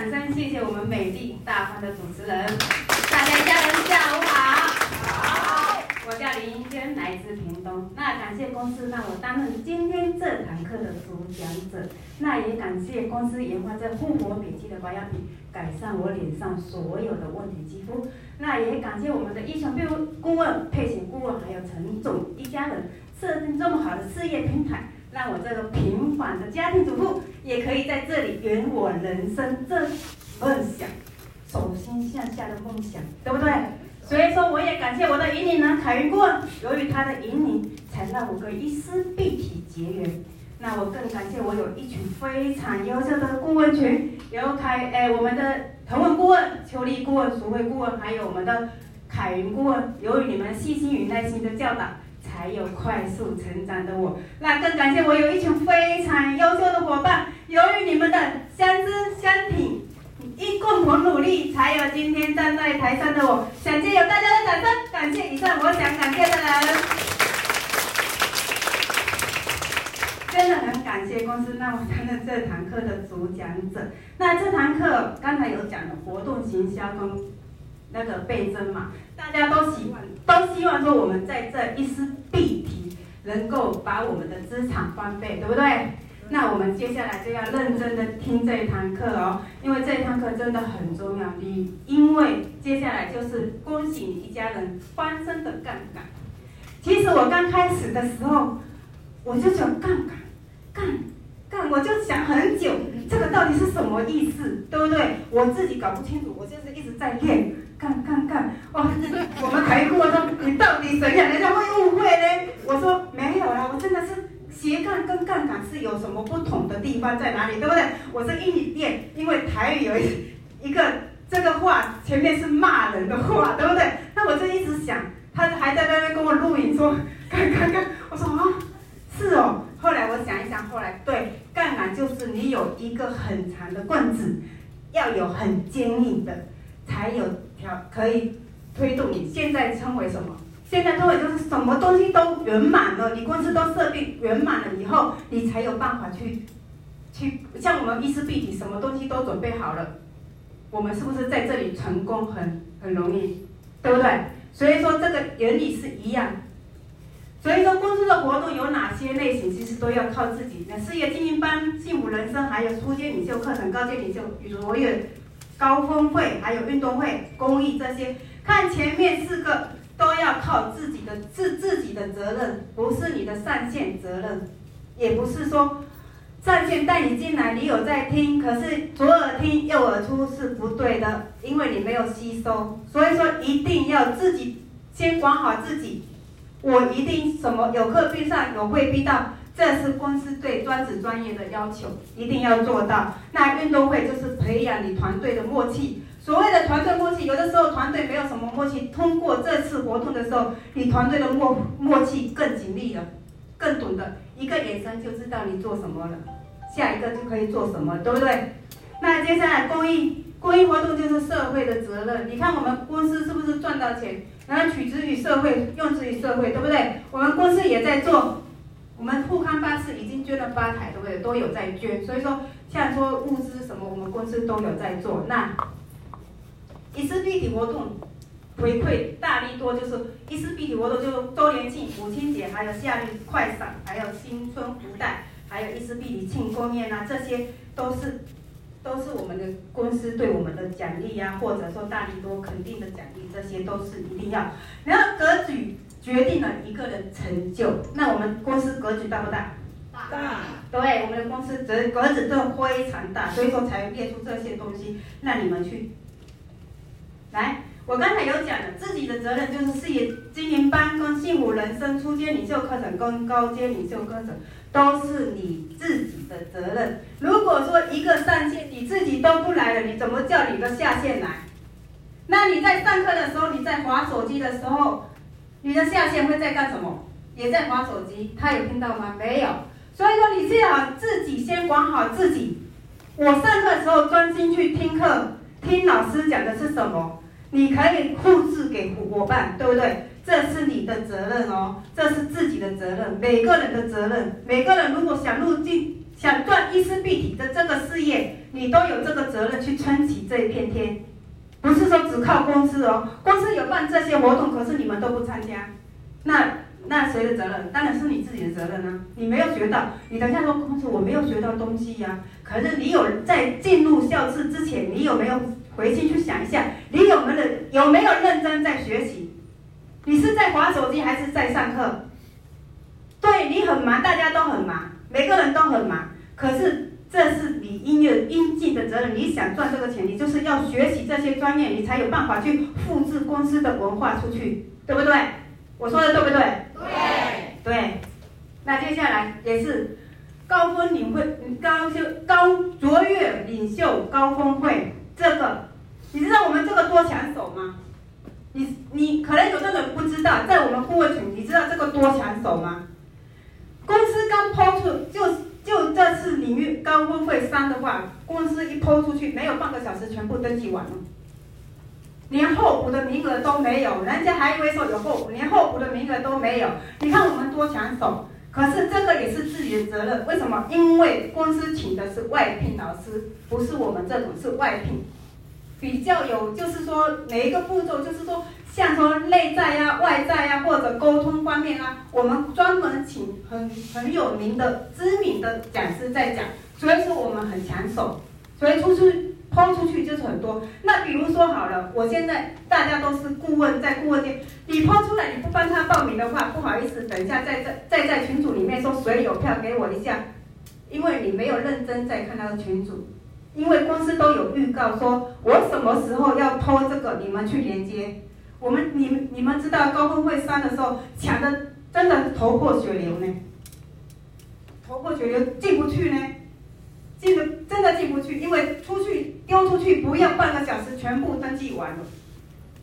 掌声，谢谢我们美丽大方的主持人。大家家人下午好。好。我叫林英娟，来自屏东。那感谢公司让我担任今天这堂课的主讲者。那也感谢公司研发这复活笔记的保养品，改善我脸上所有的问题肌肤。那也感谢我们的医生顾顾问、配型顾问，还有陈总一家人设定这么好的事业平台。让我这个平凡的家庭主妇也可以在这里圆我人生这梦想，手心向下的梦想，对不对？所以说，我也感谢我的引领人凯云顾问，由于他的引领，才让我跟伊丝碧体结缘。那我更感谢我有一群非常优秀的顾问群，有凯哎我们的腾文顾问、邱丽顾问、淑慧顾问，还有我们的凯云顾问，由于你们细心与耐心的教导。还有快速成长的我，那更感谢我有一群非常优秀的伙伴。由于你们的相知相挺，一共同努力，才有今天站在台上的我。想借有大家的掌声，感谢以上我想感谢的人。真的很感谢公司让我担任这堂课的主讲者。那这堂课刚才有讲的活动行销跟那个倍增嘛，大家都希望都希望说我们在这一丝碧媞能够把我们的资产翻倍，对不对？那我们接下来就要认真的听这一堂课哦，因为这一堂课真的很重要。你因为接下来就是恭喜你一家人翻身的杠杆。其实我刚开始的时候，我就想杠杆，杠杠，我就想很久，这个到底是什么意思，对不对？我自己搞不清楚，我就是一直在练。杠杠杠！哦，我们凯顾问说，你到底怎样？人家会误会呢？我说没有啦，我真的是斜杠跟杠杆是有什么不同的地方在哪里，对不对？我是英语练，因为台语有一一个这个话前面是骂人的话，对不对？那我就一直想，他还在那边跟我录影说杠杠杠，我说啊，是哦。后来我想一想，后来对，杠杆就是你有一个很长的棍子，要有很坚硬的，才有条。可以推动你，现在称为什么？现在称为就是什么东西都圆满了，你公司都设定圆满了以后，你才有办法去去像我们伊丝碧媞，什么东西都准备好了，我们是不是在这里成功很很容易，对不对？所以说这个原理是一样。所以说公司的活动有哪些类型，其实都要靠自己。那事业经营班、幸福人生，还有初阶领袖课程、高阶领袖与卓越。高峰会还有运动会、公益这些，看前面四个都要靠自己的自自己的责任，不是你的上线责任，也不是说上线带你进来，你有在听，可是左耳听右耳出是不对的，因为你没有吸收，所以说一定要自己先管好自己。我一定什么有课必上，有会必到。这是公司对专职专业的要求，一定要做到。那运动会就是培养你团队的默契。所谓的团队默契，有的时候团队没有什么默契，通过这次活动的时候，你团队的默默契更紧密了，更懂得一个眼神就知道你做什么了，下一个就可以做什么，对不对？那接下来公益公益活动就是社会的责任。你看我们公司是不是赚到钱，然后取之于社会，用之于社会，对不对？我们公司也在做。我们富康巴士已经捐了八台，对不对？都有在捐，所以说像说物资什么，我们公司都有在做。那伊丝碧媞活动回馈大力多，就是伊丝碧媞活动，就周年庆、母亲节，还有夏日快闪，还有新春福袋，还有伊丝碧媞庆功宴啊，这些都是都是我们的公司对我们的奖励呀，或者说大力多肯定的奖励，这些都是一定要。然后格局。决定了一个人成就，那我们公司格局大不大？大。对，我们的公司格格子都非常大，所以说才列出这些东西让你们去。来，我刚才有讲了，自己的责任就是事业经营班跟幸福人生初阶领袖课程跟高阶领袖课程都是你自己的责任。如果说一个上线你自己都不来了，你怎么叫你的下线来？那你在上课的时候，你在划手机的时候。你的下线会在干什么？也在滑手机，他有听到吗？没有。所以说，你最好自己先管好自己。我上课的时候专心去听课，听老师讲的是什么，你可以复制给伙伴，对不对？这是你的责任哦，这是自己的责任，每个人的责任。每个人如果想入进，想赚伊丝必体的这个事业，你都有这个责任去撑起这一片天，不是说只靠公司哦，公司有办这些活动，可是你们都不参加，那那谁的责任？当然是你自己的责任啊！你没有学到，你等下说公司我没有学到东西呀、可是你有在进入校次之前，你有没有回去去想一下，你有没有有没有认真在学习？你是在滑手机还是在上课？对，你很忙，大家都很忙，每个人都很忙。可是这是你应有应尽的责任。你想赚这个钱，你就是要学习这些专业，你才有办法去复制公司的文化出去，对不对？我说的对不对？对。对。那接下来也是高峰领会，高修高卓越领袖高峰会，这个你知道我们这个多抢手吗？你你可能有的人不知道，在我们顾问群，你知道这个多抢手吗？公司刚抛出，就就这次领域高峰会三的话，公司一抛出去，没有半个小时全部登记完了，连候补的名额都没有，人家还以为说有候补，连候补的名额都没有。你看我们多抢手，可是这个也是自己的责任。为什么？因为公司请的是外聘老师，不是我们这种是外聘。比较有，就是说每一个步骤，就是说像说内在啊、外在啊，或者沟通方面啊，我们专门请很很有名的、知名的讲师在讲，所以说我们很抢手，所以出去抛出去就是很多。那比如说好了，我现在大家都是顾问，在顾问间，你抛出来你不帮他报名的话，不好意思，等一下再在再在群组里面说谁有票给我一下，因为你没有认真在看他的群组。因为公司都有预告说，我什么时候要偷这个，你们去连接。我们你们你们知道高峰会三的时候抢的真的头破血流呢，头破血流进不去呢，进的真的进不去，因为出去丢出去不要半个小时全部登记完了，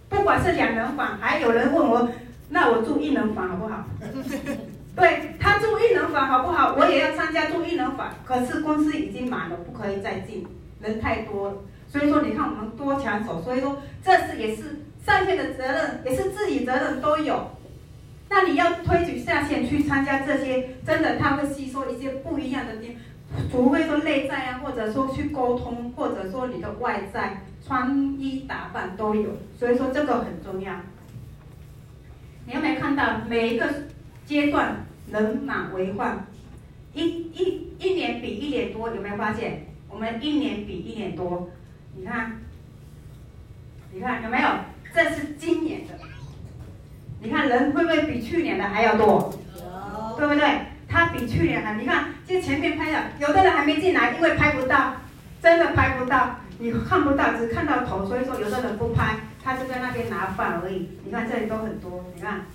不管是两人房，还有人问我，那我住一人房好不好？对，他住一人房好不好？我也要参加住一人房，可是公司已经满了，不可以再进。人太多了，所以说你看我们多抢手，所以说这是也是上线的责任，也是自己责任都有。那你要推举下线去参加这些，真的他会吸收一些不一样的点，除非说内在啊，或者说去沟通，或者说你的外在穿衣打扮都有，所以说这个很重要。你有没有看到每一个阶段人满为患，一一一年比一年多，有没有发现？我们一年比一年多，你看，你看有没有？这是今年的，你看人会不会比去年的还要多？有，对不对？他比去年还，你看，就前面拍的，有的人还没进来，因为拍不到，真的拍不到，你看不到，只看到头，所以说有的人不拍，他就在那边拿饭而已。你看这里都很多，你看，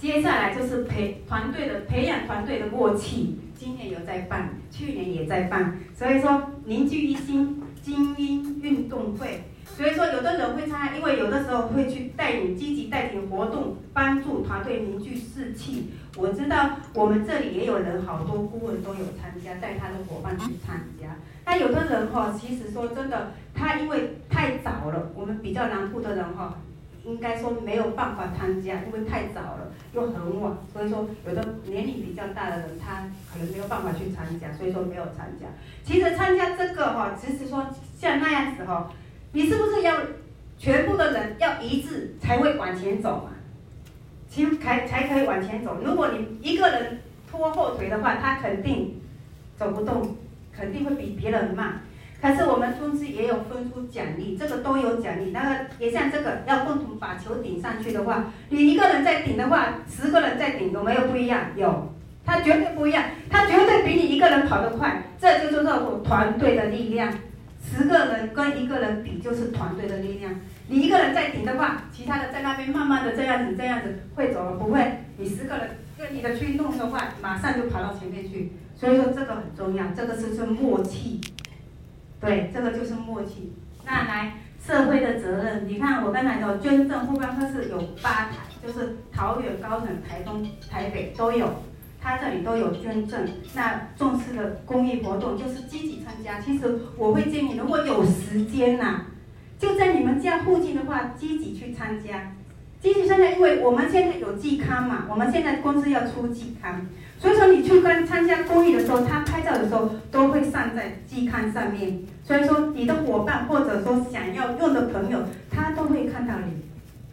接下来就是培团队的培养团队的默契。今年有在办，去年也在办，所以说凝聚一心精英运动会。所以说有的人会参加，因为有的时候会去带领积极带领活动，帮助团队凝聚士气。我知道我们这里也有人，好多顾问都有参加，带他的伙伴去参加。但有的人哈，其实说真的，他因为太早了，我们比较南部的人哈。应该说没有办法参加，因为太早了，又很晚，所以说有的年龄比较大的人，他可能没有办法去参加，所以说没有参加。其实参加这个哈，其实说像那样子哈，你是不是要全部的人要一致才会往前走嘛？其才才可以往前走。如果你一个人拖后腿的话，他肯定走不动，肯定会比别人慢。可是我们公司也有分出奖励，这个都有奖励。那个也像这个，要共同把球顶上去的话，你一个人在顶的话，十个人在顶有没有不一样？有，他绝对不一样，他绝对比你一个人跑得快。这就是这种团队的力量，十个人跟一个人比就是团队的力量。你一个人在顶的话，其他的在那边慢慢的这样子这样子会走了，不会。你十个人跟你的去弄的话，马上就跑到前面去。所以说这个很重要，这个是是默契。对，这个就是默契。那来社会的责任，你看我刚才说捐赠互帮特是有八台，就是桃园、高雄、台东、台北都有，他这里都有捐赠。那重视的公益活动就是积极参加。其实我会建议，如果有时间呐、就在你们家附近的话，积极去参加。积极参加，因为我们现在有季刊嘛，我们现在公司要出季刊，所以说你去跟参加公益的时候，他拍照的时候都会。上在季刊上面，所以说你的伙伴或者说想要用的朋友，他都会看到你。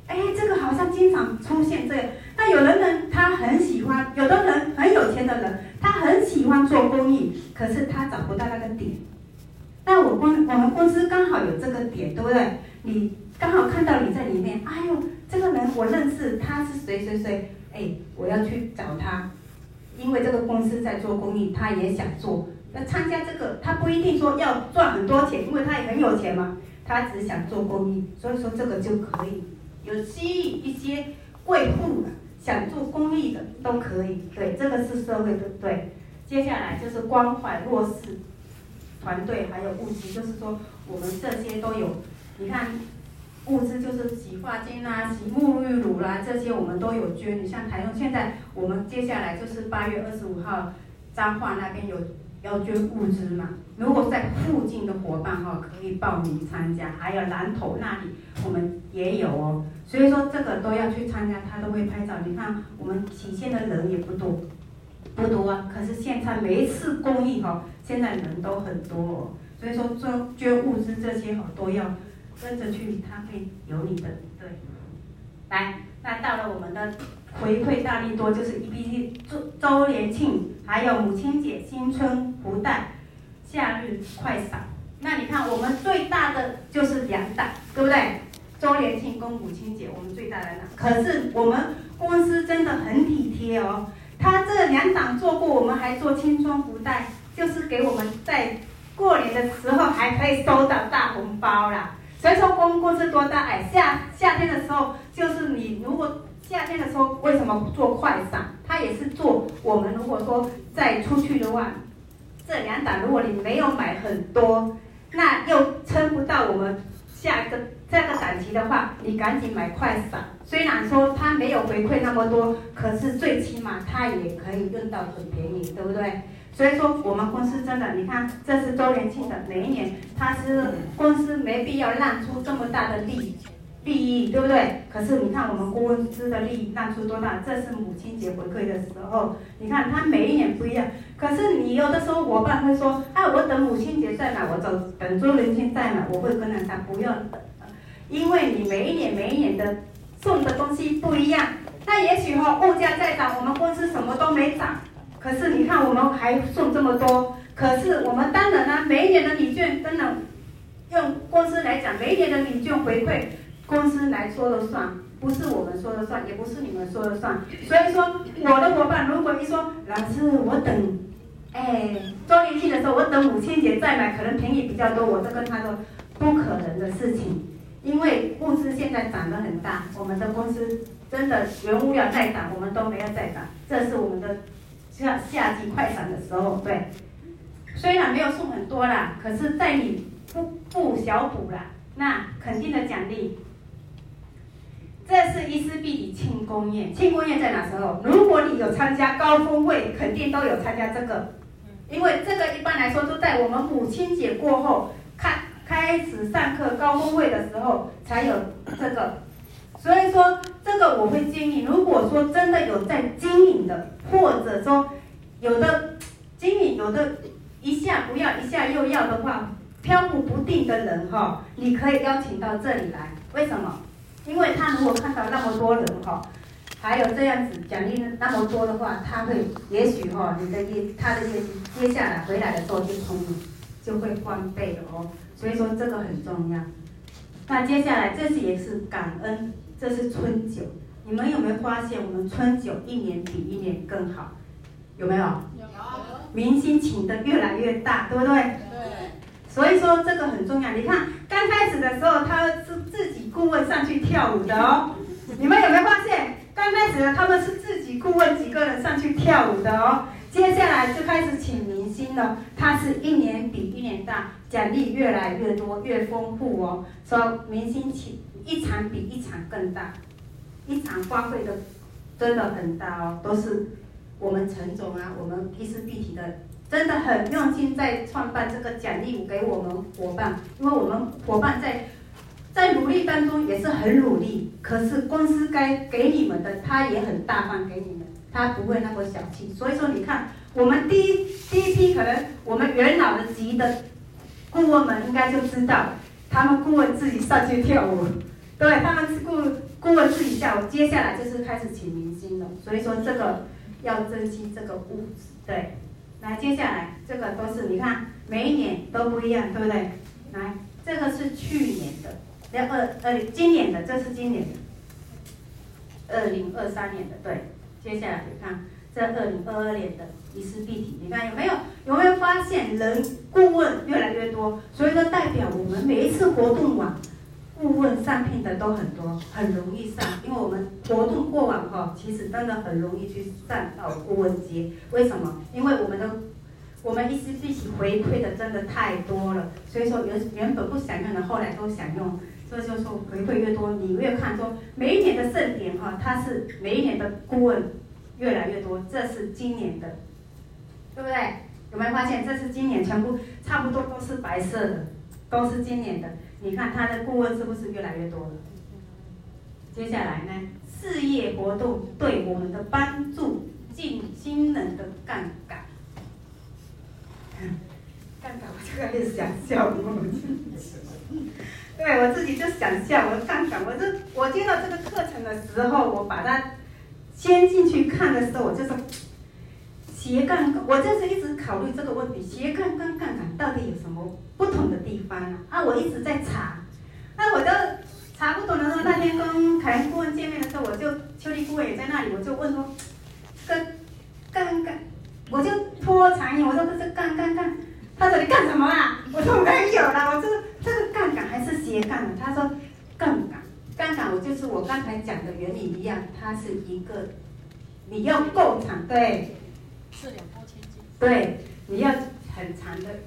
哎，这个好像经常出现这样。那有的人他很喜欢，有的人很有钱的人，他很喜欢做公益，可是他找不到那个点。那我公我们公司刚好有这个点，对不对？你刚好看到你在里面，哎呦，这个人我认识，他是谁谁谁？哎，我要去找他，因为这个公司在做公益，他也想做。那参加这个，他不一定说要赚很多钱，因为他也很有钱嘛，他只想做公益，所以说这个就可以。有吸引一些贵妇的，想做公益的都可以，对，这个是社会的对。接下来就是关怀弱势团队，还有物资，就是说我们这些都有。你看，物资就是洗发精啦、洗沐浴乳啦，这些我们都有捐。你像台中现在，我们接下来就是八月二十五号，彰化那边有。要捐物资嘛？如果在附近的伙伴哈，可以报名参加。还有南投那里，我们也有哦。所以说这个都要去参加，他都会拍照。你看我们起现的人也不多，不多啊。可是现在每一次公益哈，现在人都很多哦。所以说捐捐物资这些哈，都要跟着去，他会有你的对。来，那到了我们的。回馈大力多就是 EBT 周周年庆，还有母亲节、新春福袋、夏日快闪。那你看，我们最大的就是两档，对不对？周年庆跟母亲节，我们最大的档。可是我们公司真的很体贴哦，他这两档做过，我们还做青春福袋，就是给我们在过年的时候还可以收到大红包啦。所以说，公公司多大？哎，夏夏天的时候，就是你如果。夏天的时候为什么不做快闪？它也是做我们如果说再出去的话，这两档如果你没有买很多，那又撑不到我们下一个这个档期的话，你赶紧买快闪。虽然说它没有回馈那么多，可是最起码它也可以用到很便宜，对不对？所以说我们公司真的，你看这是周年庆的，每一年它是公司没必要让出这么大的力。利益对不对？可是你看我们公司的利益让出多大？这是母亲节回馈的时候，你看他每一年不一样。可是你有的时候伙伴会说，啊，我等母亲节再买，我走等周年庆再买，我会跟他讲不用等，因为你每一年每一年的送的东西不一样。那也许哈物价在涨，我们公司什么都没涨，可是你看我们还送这么多。可是我们当然呢，每一年的礼券真的用公司来讲，每一年的礼券回馈。公司来说了算，不是我们说了算，也不是你们说了算。所以说，我的伙伴如果一说，老师，我等，哎，周年庆的时候，我等母亲节再买，可能便宜比较多。我就跟他说，不可能的事情，因为物资现在涨得很大，我们的公司真的原物料再涨，我们都没有再涨。这是我们的夏夏季快闪的时候，对。虽然没有送很多啦，可是在你不不小补啦，那肯定的奖励。这是伊丝碧媞庆功宴，庆功宴在哪时候？如果你有参加高峰会，肯定都有参加这个，因为这个一般来说都在我们母亲节过后开开始上课高峰会的时候才有这个，所以说这个我会建议，如果说真的有在经营的，或者说有的经营有的一下不要一下又要的话，飘忽不定的人哈，你可以邀请到这里来，为什么？因为他如果看到那么多人哈，还有这样子奖励那么多的话，他会也许哈，你的业他的业绩接下来回来的时候就从就会翻倍的哦。所以说这个很重要。那接下来这是也是感恩，这是春酒。你们有没有发现我们春酒一年比一年更好？有没有？有。明星请的越来越大，对不对？对。所以说这个很重要。你看刚开始的时候，他是自己顾问上去跳舞的哦。你们有没有发现？刚开始的他们是自己顾问几个人上去跳舞的哦。接下来就开始请明星了，他是一年比一年大，奖励越来越多，越丰富哦。说明星请一场比一场更大，一场花费的真的很大哦，都是我们陈总啊，我们伊丝碧媞的。真的很用心在创办这个奖励给我们伙伴，因为我们伙伴在在努力当中也是很努力，可是公司该给你们的，他也很大方给你们，他不会那么小气。所以说，你看我们第一第一批可能我们元老的级的顾问们应该就知道，他们顾问自己上去跳舞，对，他们是顾顾问自己跳舞，接下来就是开始请明星了。所以说这个要珍惜这个物质，对。来，接下来这个都是你看每一年都不一样，对不对？来，这个是去年的，要二二今年的，这是今年的，二零二三年的，对。接下来你看这二零二二年的疑似必体，你看有没有有没有发现人顾问越来越多？所以说代表我们每一次活动完，顾问上聘的都很多，很容易上，因为我们活动过往哈，其实真的很容易去上到顾问级。为什么？因为我们的我们一时一起回馈的真的太多了，所以说原原本不想用的，后来都想用。所以就说回馈越多，你越看重每一年的盛典哈，它是每一年的顾问越来越多，这是今年的，对不对？有没有发现？这是今年全部差不多都是白色的，都是今年的。你看他的顾问是不是越来越多了？接下来呢，事业活动对我们的帮助，进新人的杠杆。杠杆，我就开始想笑了。对，我自己就想笑，我杠杆，我这我接到这个课程的时候，我把它先进去看的时候，我就说斜杠，我就是一直考虑这个问题，斜杠跟杠杆到底有什么不同的地方啊？啊，我一直在查，那我就查不懂的时候，那天跟凯恩顾问见面的时候，我就邱丽顾问也在那里，我就问说，跟杠杆，我就拖长音，我说这是杠杠杠，他说你干什么啊？我说没有啦，我这这个杠杆还是斜杠的。他说杠杆，杠杆我就是我刚才讲的原理一样，它是一个你要够长，对。四两拨千斤。对，你要很长的。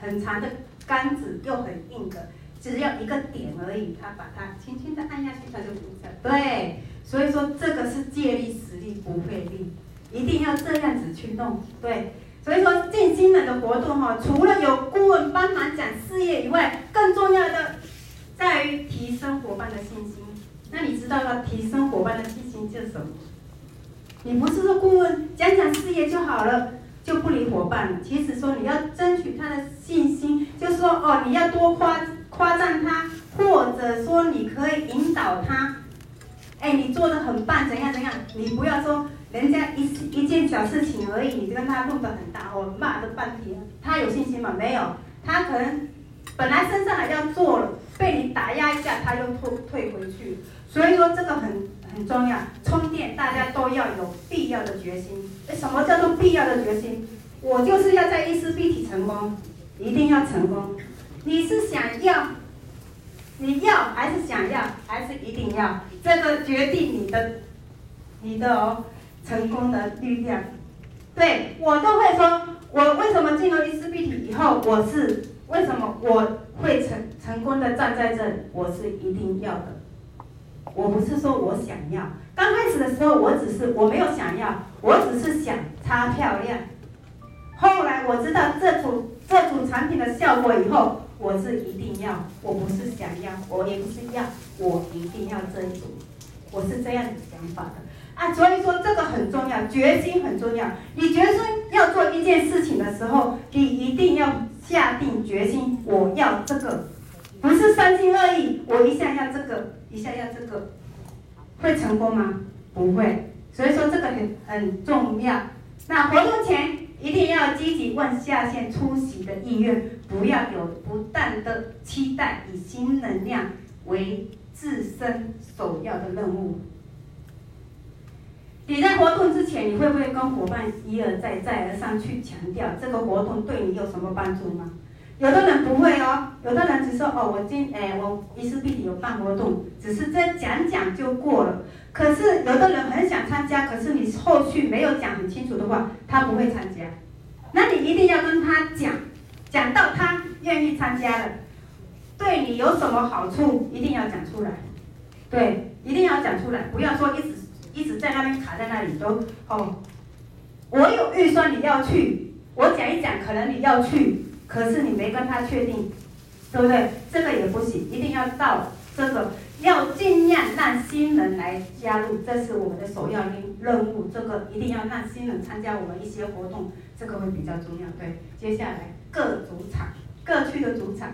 很长的杆子又很硬的，只要一个点而已，它把它轻轻的按下去，它就停下。对，所以说这个是借力使力不费力，一定要这样子去弄。对，所以说进新人的活动哈，除了有顾问帮忙讲事业以外，更重要的在于提升伙伴的信心。那你知道要提升伙伴的信心就是什么？你不是说顾问讲讲事业就好了。就不理伙伴。其实说你要争取他的信心，就是说哦，你要多夸夸赞他，或者说你可以引导他。哎，你做的很棒，怎样怎样？你不要说人家一一件小事情而已，你就跟他弄得很大，哦，骂了半天。他有信心吗？没有，他可能本来身上还要做了，被你打压一下，他又退退回去。所以说这个很很重要，充电大家都要有必要的决心。什么叫做必要的决心？我就是要在意识必体成功，一定要成功。你是想要，你要还是想要，还是一定要？这个决定你的，你的哦，成功的力量。对，我都会说，我为什么进入意识必体以后，我是为什么我会成成功的站在这里，我是一定要的。我不是说我想要，刚开始的时候，我只是我没有想要，我只是想擦漂亮。后来我知道这组这组产品的效果以后，我是一定要，我不是想要，我也不是要，我一定要这一组，我是这样子想法的啊。所以说这个很重要，决心很重要。你决心要做一件事情的时候，你一定要下定决心，我要这个。不是三心二意，我一下要这个，一下要这个，会成功吗？不会。所以说这个很很重要。那活动前一定要积极问下线出席的意愿，不要有不断的期待，以新能量为自身首要的任务。你在活动之前，你会不会跟伙伴一而再、再而三去强调这个活动对你有什么帮助吗？有的人不会哦，有的人只说哦，我今哎我意识必体有办活动，只是这讲讲就过了。可是有的人很想参加，可是你后续没有讲很清楚的话，他不会参加。那你一定要跟他讲，讲到他愿意参加了，对你有什么好处，一定要讲出来。对，一定要讲出来，不要说一直一直在那边卡在那里都哦。我有预算你要去，我讲一讲，可能你要去。可是你没跟他确定，对不对？这个也不行，一定要到这个要尽量让新人来加入，这是我们的首要任任务。这个一定要让新人参加我们一些活动，这个会比较重要。对，接下来各主场，各区的主场，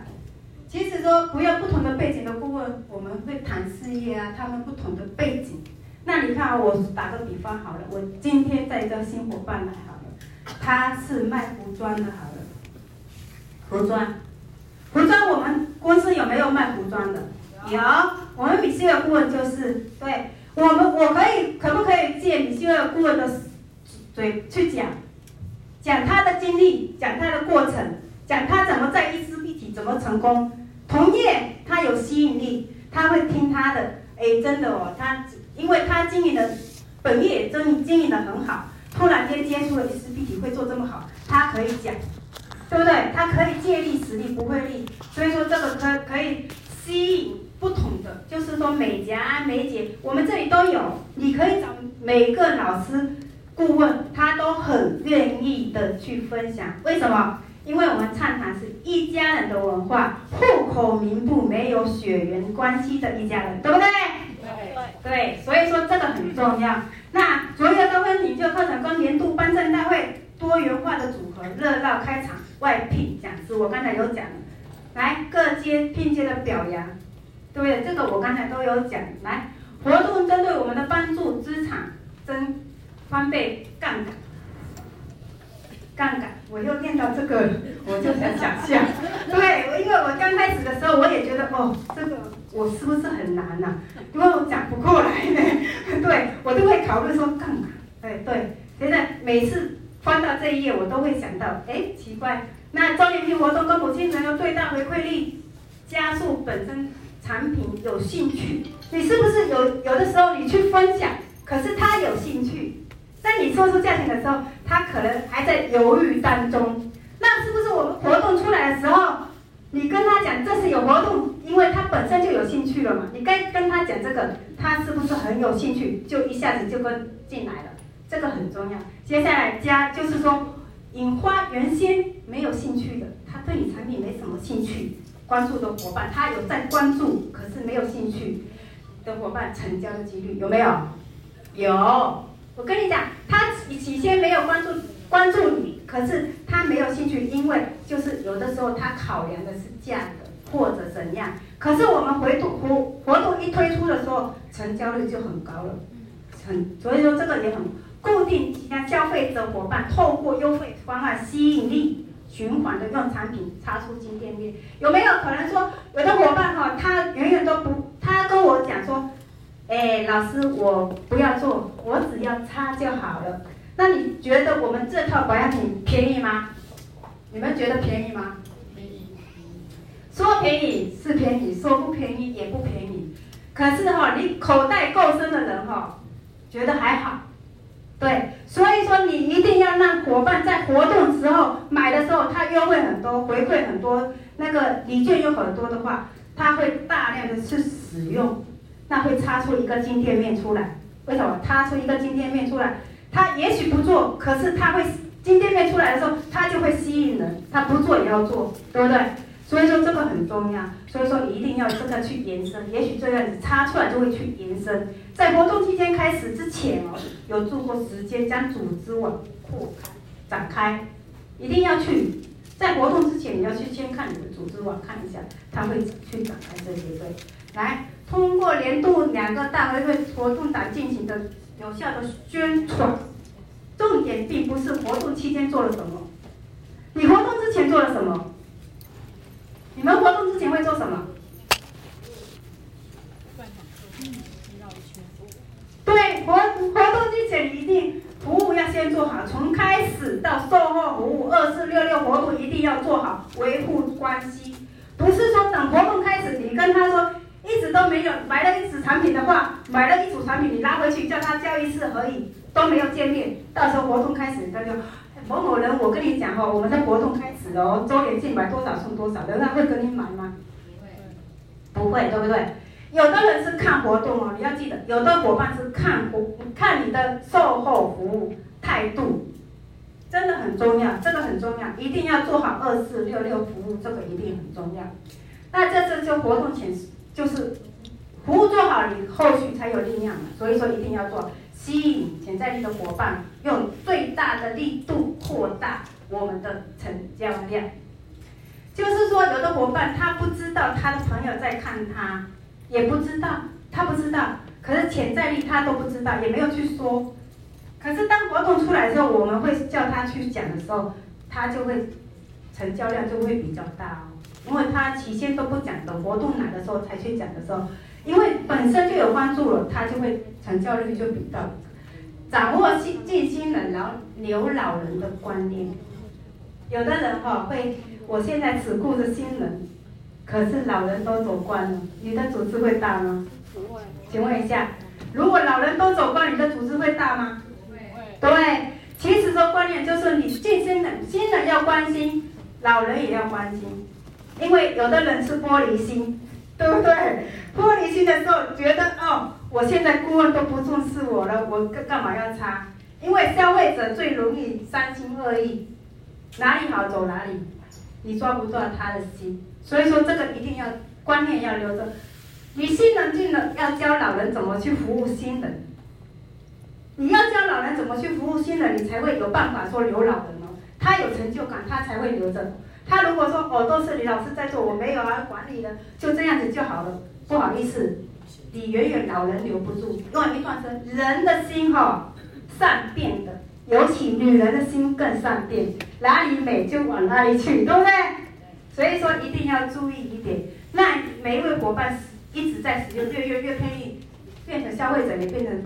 其实说不要不同的背景的顾问，我们会谈事业啊，他们不同的背景。那你看啊，我打个比方好了，我今天带一个新伙伴来好了，他是卖服装的，好了，服装，服装我们公司有没有卖服装的？有，我们米歇尔顾问就是，对，我们我可以可不可以借米歇尔顾问的嘴去讲，讲他的经历，讲他的过程，讲他怎么在伊丝一体怎么成功，同业他有吸引力，他会听他的，哎，真的哦，他。因为他经营的本业真经营的很好，突然间接触了伊丝碧媞会做这么好，他可以讲，对不对？他可以借力使力，不费力，所以说这个可可以吸引不同的，就是说美甲、美睫，我们这里都有，你可以找每个老师顾问，他都很愿意的去分享。为什么？因为我们灿谈是一家人的文化，户口名簿没有血缘关系的一家人，对不对？对，所以说这个很重要。那所有的婚礼就课程跟年度颁证大会多元化的组合，热闹开场，外聘讲师，我刚才有讲了。来各阶聘阶的表扬，对不对？这个我刚才都有讲。来活动针对我们的帮助资产增翻倍杠杆。杠杆，我又念到这个，我就想想象。对，因为我刚开始的时候，我也觉得哦，这个我是不是很难呐、因为我讲不过来呢。对，我都会考虑说干嘛。对对，现在每次翻到这一页，我都会想到，哎，奇怪，那周年庆活动跟母亲节有最大回馈力，加速本身产品有兴趣。你是不是有有的时候你去分享，可是他有兴趣？在你说出价钱的时候，他可能还在犹豫当中。那是不是我们活动出来的时候，你跟他讲这是有活动，因为他本身就有兴趣了嘛？你该跟他讲这个，他是不是很有兴趣，就一下子就跟进来了？这个很重要。接下来加就是说，引发原先没有兴趣的，他对你产品没什么兴趣，关注的伙伴，他有在关注，可是没有兴趣的伙伴，成交的几率有没有？有。我跟你讲，他起先没有关注关注你，可是他没有兴趣，因为就是有的时候他考量的是价格或者怎样。可是我们回动活活动一推出的时候，成交率就很高了，很所以说这个也很固定。像消费者伙伴透过优惠方案吸引力循环的用产品擦出金店面，有没有可能说有的伙伴哈，他远远都不，他跟我讲说。哎，老师，我不要做，我只要擦就好了。那你觉得我们这套保养品便宜吗？你们觉得便宜吗？便宜。说便宜是便宜，说不便宜也不便宜。可是哈，你口袋够深的人哈，觉得还好。对，所以说你一定要让伙伴在活动时候买的时候，他优惠很多，回馈很多，那个礼券又很多的话，他会大量的去使用。那会擦出一个金店面出来，为什么？擦出一个金店面出来，他也许不做，可是他会金店面出来的时候，他就会吸引人。他不做也要做，对不对？所以说这个很重要，所以说一定要这个去延伸。也许这样子擦出来就会去延伸。在活动期间开始之前哦，有做过时间将组织网扩开展开，一定要去。在活动之前你要去先看你的组织网看一下，他会去展开这些对。来，通过年度两个大会会活动档进行的有效的宣传，重点并不是活动期间做了什么，你活动之前做了什么？你们活动之前会做什么？对，活活动之前一定服务要先做好，从开始到售后服务，二四六六活动一定要做好，维护关系，不是说等活动开始你跟他说。一直都没有买了一组产品的话，买了一组产品，你拿回去叫他交一次合影都没有见面，到时候活动开始他就某某人，我跟你讲哈，我们的活动开始了哦，周年庆买多少送多少，人家会跟你买吗？不会，不会，对不对？有的人是看活动哦，你要记得，有的伙伴是看活看你的售后服务态度，真的很重要，这个很重要，一定要做好二四六六服务，这个一定很重要。那这次就活动前。就是服务做好，你后续才有力量嘛。所以说一定要做，吸引潜在力的伙伴，用最大的力度扩大我们的成交量。就是说，有的伙伴他不知道他的朋友在看他，也不知道，他不知道，可是潜在力他都不知道，也没有去说。可是当活动出来之后，我们会叫他去讲的时候，他就会成交量就会比较大哦。因为他起先都不讲的，活动来的时候才去讲的时候，因为本身就有关注了，他就会成交率就比较。掌握新进新人，然后留老人的观念。有的人哈会，我现在只顾着新人，可是老人都走光了，你的组织会大吗？不会。请问一下，如果老人都走光，你的组织会大吗？对，其实说观念就是你进新人，新人要关心，老人也要关心，因为有的人是玻璃心，对不对？玻璃心的时候觉得哦，我现在顾问都不重视我了，我干干嘛要插？因为消费者最容易三心二意，哪里好走哪里，你抓不抓他的心？所以说这个一定要观念要留着，你新人进了要教老人怎么去服务新人。你要教老人怎么去服务新人，你才会有办法说留老人哦。他有成就感，他才会留着。他如果说哦，都是李老师在做，我没有啊，管理的就这样子就好了。不好意思，你远远老人留不住。因为一段生人的心哈、哦，善变的，尤其女人的心更善变，哪里美就往哪里去，对不对？所以说一定要注意一点。那每一位伙伴一直在使用，越越越便宜，变成消费者也变成。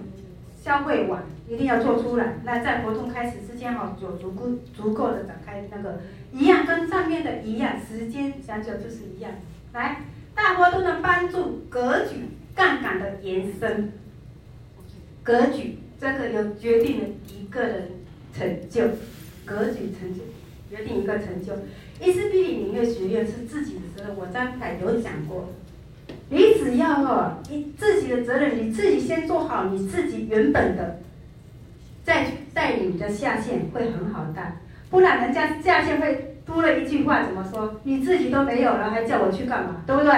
消费网一定要做出来。那在活动开始之前哈，有足够足够的展开那个一样，跟上面的一样，时间讲究就是一样。来，大活动的帮助格局杠杆的延伸，格局这个有决定了一个人成就，格局成就决定一个成就。伊丝碧媞领域学院是自己的责任，我刚才有讲过。你只要哦，你自己的责任，你自己先做好你自己原本的，再去带领你的下线会很好带，不然人家下线会多了一句话怎么说？你自己都没有了，还叫我去干嘛？对不对？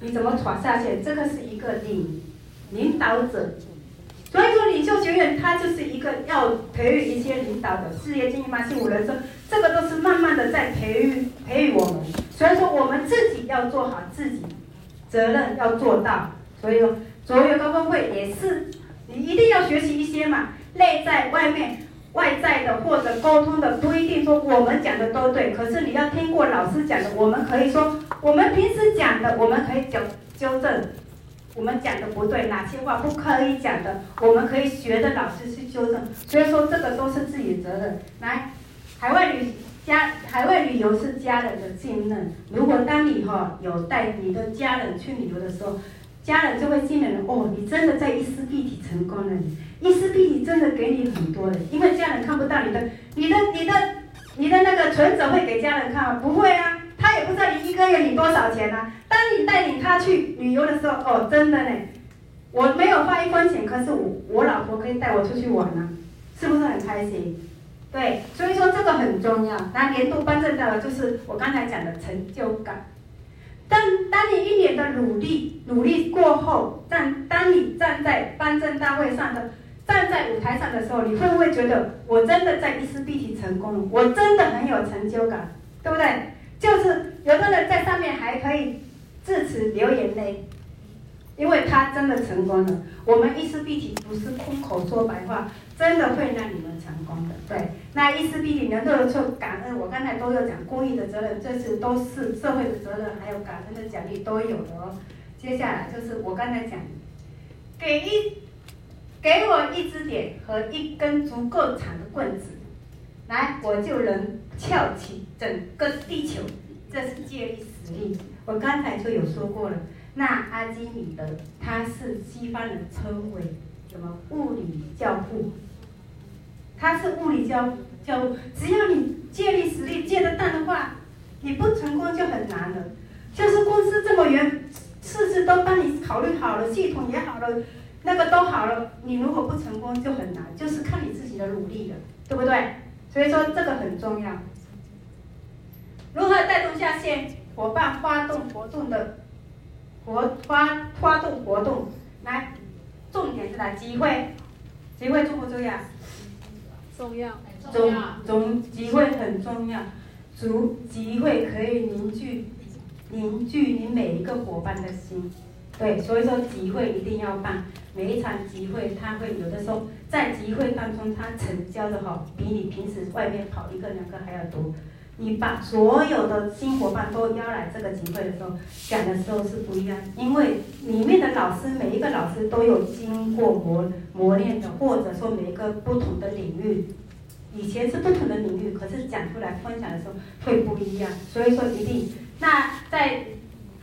你怎么闯下线？这个是一个领领导者，所以说领袖学院它就是一个要培育一些领导的事业经营嘛，幸福人生，这个都是慢慢的在培育培育我们，所以说我们自己要做好自己。责任要做到，所以说卓越高峰会也是，你一定要学习一些嘛，内在、外面、外在的或者沟通的，不一定说我们讲的都对，可是你要听过老师讲的，我们可以说，我们平时讲的，我们可以纠纠正，我们讲的不对，哪些话不可以讲的，我们可以学的老师去纠正，所以说这个都是自己的责任。来，海外旅。家海外旅游是家人的信任。如果当你哈有带你的家人去旅游的时候，家人就会信任哦，你真的在一丝碧媞成功了，伊丝碧媞真的给你很多的，因为家人看不到你的，你的你的你的那个存折会给家人看吗？不会啊，他也不知道你一个月领多少钱啊。当你带领他去旅游的时候，哦，真的呢，我没有花一分钱，可是我我老婆可以带我出去玩啊，是不是很开心？对，所以说这个很重要。那年度颁证到了，就是我刚才讲的成就感。当当你一年的努力努力过后，站当你站在颁证大会上的站在舞台上的时候，你会不会觉得我真的在伊丝碧媞成功了？我真的很有成就感，对不对？就是有的人在上面还可以致辞流眼泪，因为他真的成功了。我们伊丝碧媞不是空口说白话。真的会让你们成功的，对。那伊丝碧媞能够做感恩，我刚才都有讲公益的责任，这是都是社会的责任，还有感恩的奖励都有的哦。接下来就是我刚才讲，给一给我一支点和一根足够长的棍子，来，我就能撬起整个地球。这是借力使力。我刚才就有说过了，那阿基米德他是西方人称为什么物理教父。他是物理教教父，只要你借力使力借得当的话，你不成功就很难了。就是公司这么远，事事都帮你考虑好了，系统也好了，那个都好了，你如果不成功就很难，就是看你自己的努力了，对不对？所以说这个很重要。如何带动下线伙伴发动活动的活发发动活动，来，重点是来集会，集会重不重要？重要，重重集会很重要，足集会可以凝聚凝聚你每一个伙伴的心，对，所以说集会一定要办，每一场集会，他会有的时候在集会当中，他成交的哈，比你平时外面跑一个两个还要多。你把所有的新伙伴都邀来这个集会的时候，讲的时候是不一样，因为里面的老师每一个老师都有经过磨磨练的，或者说每一个不同的领域，以前是不同的领域，可是讲出来分享的时候会不一样，所以说一定。那在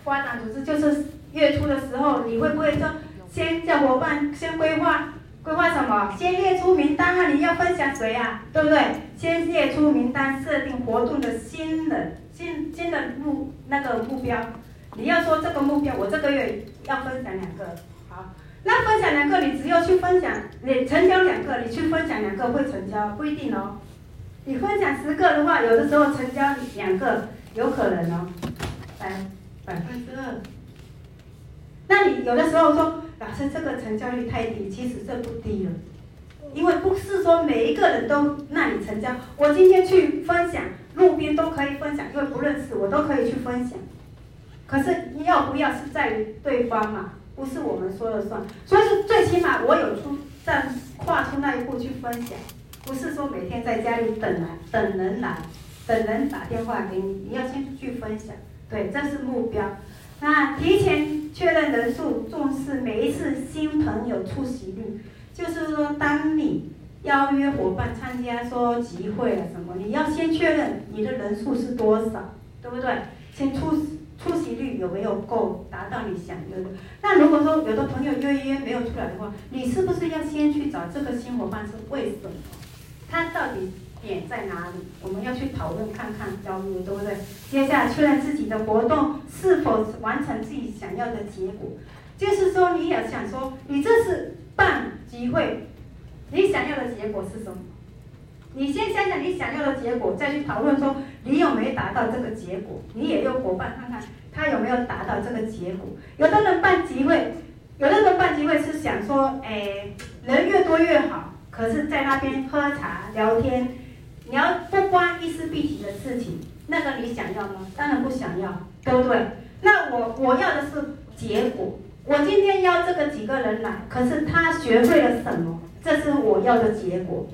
发展组织就是月初的时候，你会不会说先叫伙伴先规划？规划什么？先列出名单啊！你要分享谁啊？对不对？先列出名单，设定活动的新的新新的目那个目标。你要说这个目标，我这个月要分享两个。好，那分享两个，你只要去分享，你成交两个，你去分享两个会成交，不一定哦。你分享十个的话，有的时候成交两个有可能哦，百百分之二。那你有的时候说。老师，这个成交率太低，其实这不低了，因为不是说每一个人都那里成交。我今天去分享，路边都可以分享，因为不认识我都可以去分享。可是要不要是在于对方嘛，不是我们说了算。所以说，最起码我有出站，跨出那一步去分享，不是说每天在家里等来等人来，等人打电话给你，你要先去分享。对，这是目标。那提前确认人数，重视每一次新朋友出席率。就是说，当你邀约伙伴参加说集会啊什么，你要先确认你的人数是多少，对不对？先出出席率有没有够达到你想要的？那如果说有的朋友约约没有出来的话，你是不是要先去找这个新伙伴是为什么？他到底？点在哪里？我们要去讨论看看交流，对不对？接下来确认自己的活动是否完成自己想要的结果。就是说，你也想说，你这是办集会，你想要的结果是什么？你先想想你想要的结果，再去讨论说你有没有达到这个结果。你也有伙伴看看他有没有达到这个结果。有的人办集会，有的人办集会是想说，哎，人越多越好。可是，在那边喝茶聊天。你要不关一丝必提的事情，那个你想要吗？当然不想要，对不对？那我我要的是结果。我今天邀这个几个人来，可是他学会了什么？这是我要的结果。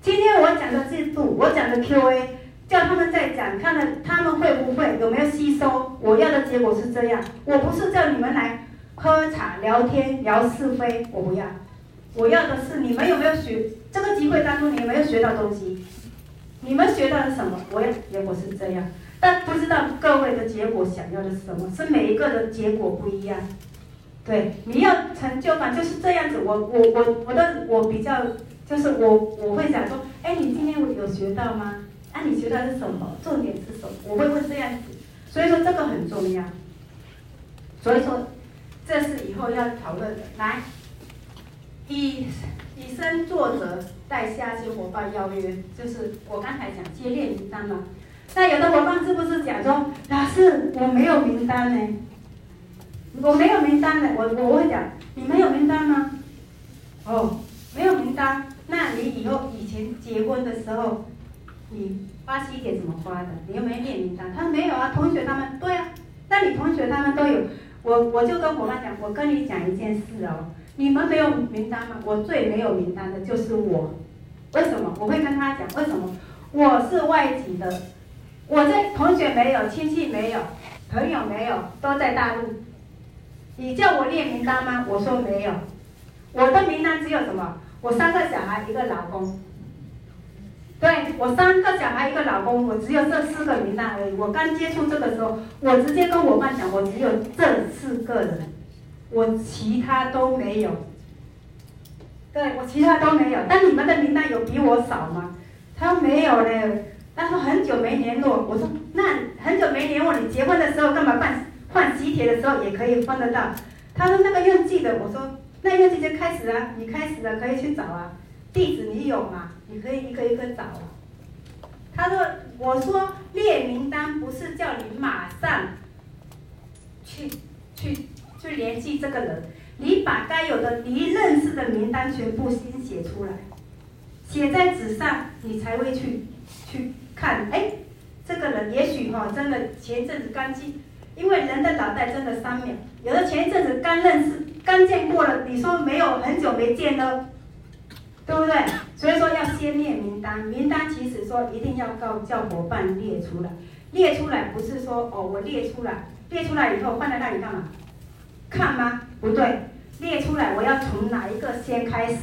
今天我讲的制度，我讲的 QA，叫他们再讲，看看他们会不会，有没有吸收。我要的结果是这样，我不是叫你们来喝茶聊天聊是非，我不要。我要的是你们有没有学这个机会当中，你有没有学到东西？你们学到了什么？我也结果是这样，但不知道各位的结果想要的是什么？是每一个的结果不一样。对，你要成就感就是这样子。我我我我的我比较就是我我会讲说，哎，你今天有学到吗？啊，你学到是什么？重点是什么？我会问这样子。所以说这个很重要。所以说，这是以后要讨论的。来，以以身作则。带下一些伙伴邀约，就是我刚才讲接列名单嘛。那有的伙伴是不是讲说，老师我没有名单呢？我没有名单呢，我我会讲，你没有名单吗？哦，没有名单，那你以后以前结婚的时候，你发喜帖怎么发的？你有没有列名单？他说没有啊，同学他们对啊，那你同学他们都有，我我就跟伙伴讲，我跟你讲一件事哦。你们没有名单吗？我最没有名单的就是我，为什么？我会跟他讲为什么？我是外籍的，我这同学没有，亲戚没有，朋友没有，都在大陆。你叫我列名单吗？我说没有，我的名单只有什么？我三个小孩一个老公，对，我三个小孩一个老公，我只有这四个名单而已。我刚接触这个时候，我直接跟我爸讲，我只有这四个人。我其他都没有，对，我其他都没有，但你们的名单有比我少吗？他说没有嘞，他说很久没联络。我说那很久没联络，你结婚的时候干嘛办换喜帖的时候也可以换得到？他说那个用寄的，我说那用寄就开始啊，你开始了可以去找啊，地址你有吗？你可以一个一个找。他说我说列名单不是叫你马上去去。去联系这个人，你把该有的你认识的名单全部先写出来，写在纸上，你才会去去看。哎，这个人也许哈、哦，真的前一阵子刚进，因为人的脑袋真的三秒，有的前一阵子刚认识、刚见过了，你说没有很久没见了，对不对？所以说要先列名单，名单其实说一定要告叫伙伴列出来。列出来不是说哦，我列出来，列出来以后放在那里干嘛？看吗？不对，列出来我要从哪一个先开始，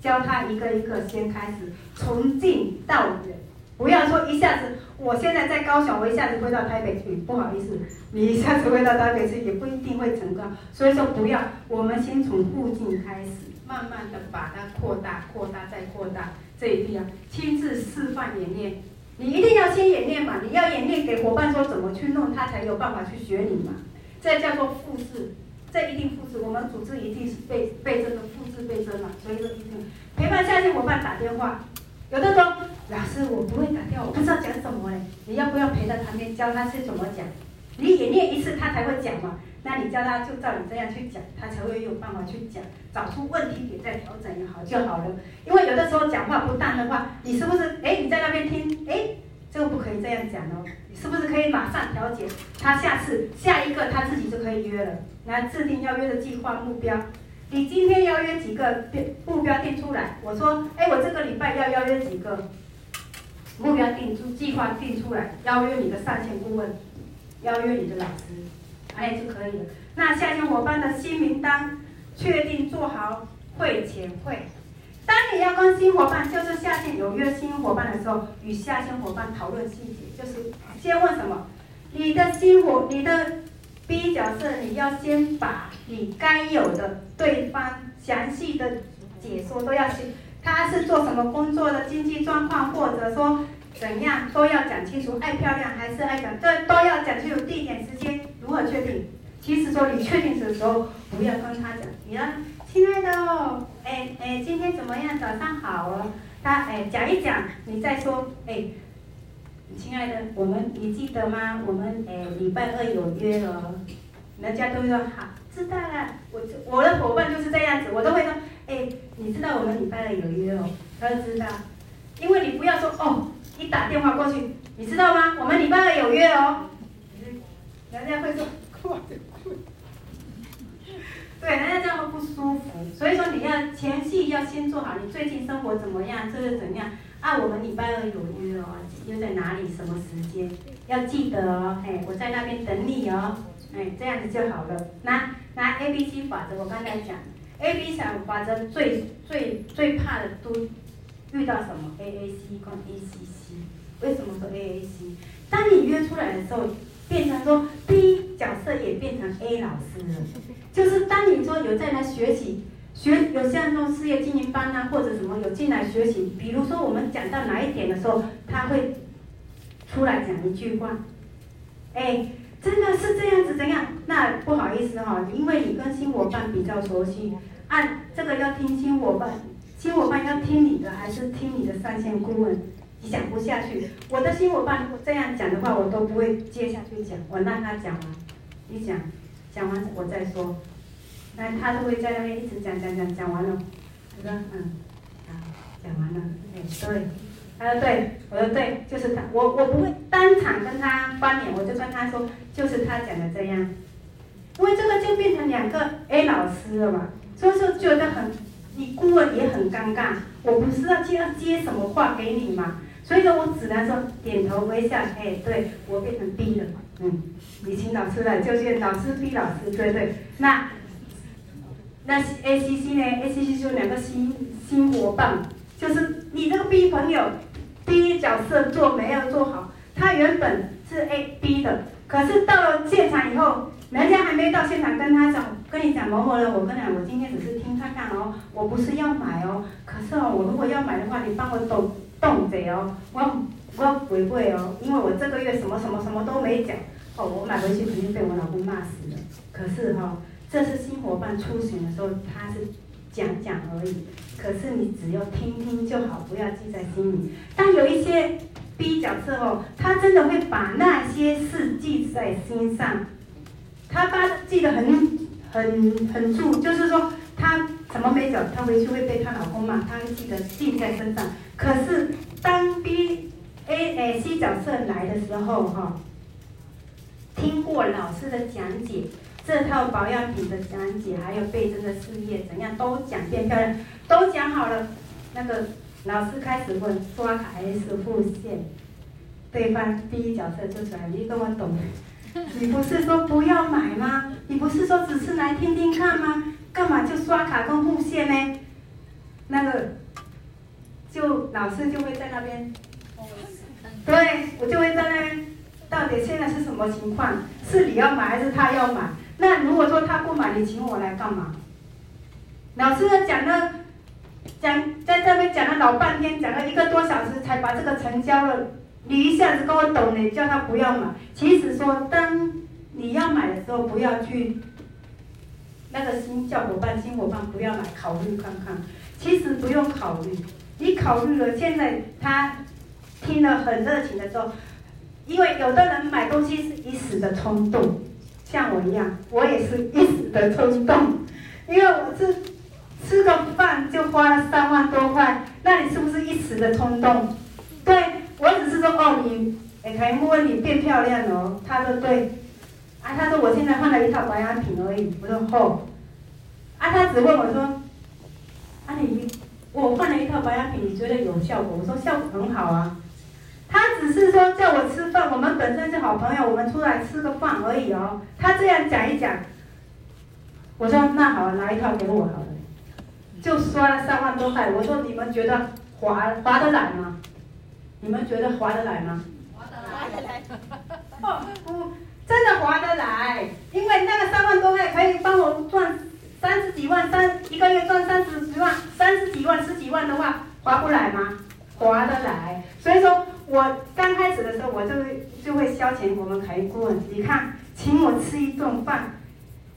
教他一个一个先开始，从近到远，不要说一下子，我现在在高雄，我一下子飞到台北去，不好意思，你一下子飞到台北去也不一定会成功，所以说不要，我们先从附近开始，慢慢的把它扩大、扩大再扩大，这一定要亲自示范演练。你一定要先演练嘛，你要演练给伙伴说怎么去弄，他才有办法去学你嘛。这叫做复制，这一定复制。我们组织一定是倍倍增的复制倍增嘛，所以说一定陪伴下线伙伴打电话。有的说老师我不会打电话，我不知道讲什么嘞，你要不要陪在旁边教他是怎么讲？你演练一次他才会讲嘛。那你教他就照你这样去讲，他才会有办法去讲，找出问题点再调整也好就好了。因为有的时候讲话不当的话，你是不是？哎，你在那边听，哎，这个不可以这样讲哦。你是不是可以马上调解？他下次下一个他自己就可以约了。来制定要约的计划目标。你今天要约几个目标定出来？我说，哎，我这个礼拜要邀约几个目标定出计划定出来，邀约你的上线顾问，邀约你的老师。哎，就可以了。那下线伙伴的新名单确定做好会前会。当你要跟新伙伴，就是下线有约新伙伴的时候，与下线伙伴讨论细节，就是先问什么？你的新伙，你的 B 角色，你要先把你该有的对方详细的解说都要去。他是做什么工作的？经济状况，或者说。怎样都要讲清楚，爱漂亮还是爱讲，都都要讲清楚地点、时间如何确定。其实说你确定的时候，不要跟他讲，你要亲爱的哦，哎哎，今天怎么样？早上好哦。他哎讲一讲，你再说哎，亲爱的，我们你记得吗？我们哎礼拜二有约哦。人家都说好，知道了。我我的伙伴就是这样子，我都会说哎，你知道我们礼拜二有约哦，他都知道，因为你不要说哦。一打电话过去，你知道吗？我们礼拜二有约哦。人家会说，对，人家这样会不舒服。所以说你要前戏要先做好，你最近生活怎么样？这个怎样？啊，我们礼拜二有约哦，约在哪里？什么时间？要记得哦，哎，我在那边等你哦，哎，这样子就好了。拿拿 A B C 法则，我刚才讲，A B C 法则最最最怕的都遇到什么？A A C 跟 A C C。为什么说 A A C？当你约出来的时候，变成说 B 角色也变成 A 老师了。就是当你说有在来学习，学有像那种事业经营班啊，或者什么有进来学习，比如说我们讲到哪一点的时候，他会出来讲一句话。哎，真的是这样子怎样？那不好意思哈、因为你跟新伙伴比较熟悉，按这个要听新伙伴，新伙伴要听你的还是听你的上线顾问？你讲不下去，我的新伙伴如果这样讲的话，我都不会接下去讲，我让他讲完，你讲，讲完我再说，那他都会在那边一直讲讲讲，讲完了，他说嗯，啊，讲完了，哎对，他说对，我说对，就是他，我我不会当场跟他翻脸，我就跟他说，就是他讲的这样，因为这个就变成两个 A 老师了嘛，所以说觉得很，你顾问也很尴尬，我不知道接要接什么话给你嘛。所以说我只能说点头微笑，哎，对我变成 B 了，嗯，你请老师来，就是老师 B 老师，对对。那那 A C C 呢？A C C 就两个新新伙伴，就是你这个 B 朋友第一角色做没有做好，他原本是 A B 的，可是到了现场以后，人家还没到现场跟他讲，跟你讲某某人，我跟你讲，我今天只是听看看哦，我不是要买哦，可是哦，我如果要买的话，你帮我动。动嘴哦，我我不会哦，因为我这个月什么什么什么都没讲哦，我买回去肯定被我老公骂死了。可是哈、哦，这是新伙伴出行的时候，他是讲讲而已。可是你只要听听就好，不要记在心里。但有一些 B 角色哦，他真的会把那些事记在心上，他把记得很很很住，就是说他什么没讲，他回去会被他老公骂，他会记得记在身上。可是当 B A A C 角色来的时候，哈，听过老师的讲解，这套保养品的讲解，还有倍增的事业怎样都讲变漂亮，都讲好了。那个老师开始问刷卡还是付现，对方第一角色就出来，你跟我懂。你不是说不要买吗？你不是说只是来听听看吗？干嘛就刷卡跟付现呢？那个，就老师就会在那边，对，我就会在那边，到底现在是什么情况？是你要买还是他要买？那如果说他不买，你请我来干嘛？老师讲了，讲在这边讲了老半天，讲了一个多小时才把这个成交了。你一下子跟我懂了，叫他不要买。其实说，当你要买的时候，不要去那个新叫伙伴、新伙伴不要买，考虑看看。其实不用考虑，你考虑了，现在他听了很热情的时候，因为有的人买东西是一时的冲动，像我一样，我也是一时的冲动，因为我是吃个饭就花了三万多块，那你是不是一时的冲动？对。我只是说哦，你哎，凯英问你变漂亮哦，他说对，啊，他说我现在换了一套保养品而已，我说哦，啊，他只问我说，啊你我换了一套保养品，你觉得有效果？我说效果很好啊，他只是说叫我吃饭，我们本身是好朋友，我们出来吃个饭而已哦，他这样讲一讲，我说那好，拿一套给我好了，就刷了三万多块，我说你们觉得划划得来吗？你们觉得划得来吗？划得来，划得来。哦，不，真的划得来，因为那个三万多块可以帮我赚三十几万，三一个月赚三十几万，三十几万十几万的话，划不来吗？划得来。所以说我刚开始的时候，我就会就会消遣我们凯运顾问。你看，请我吃一顿饭，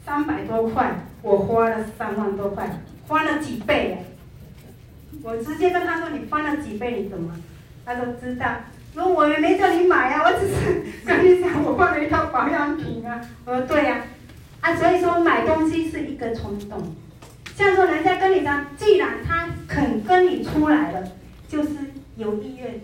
三百多块，我花了三万多块，翻了几倍。我直接跟他说：“你翻了几倍？你懂吗？”他说知道，说我也没叫你买呀、啊，我只是 跟你讲，我换了一套保养品啊。我说对呀、啊，啊，所以说买东西是一个冲动，像说人家跟你讲，既然他肯跟你出来了，就是有意愿，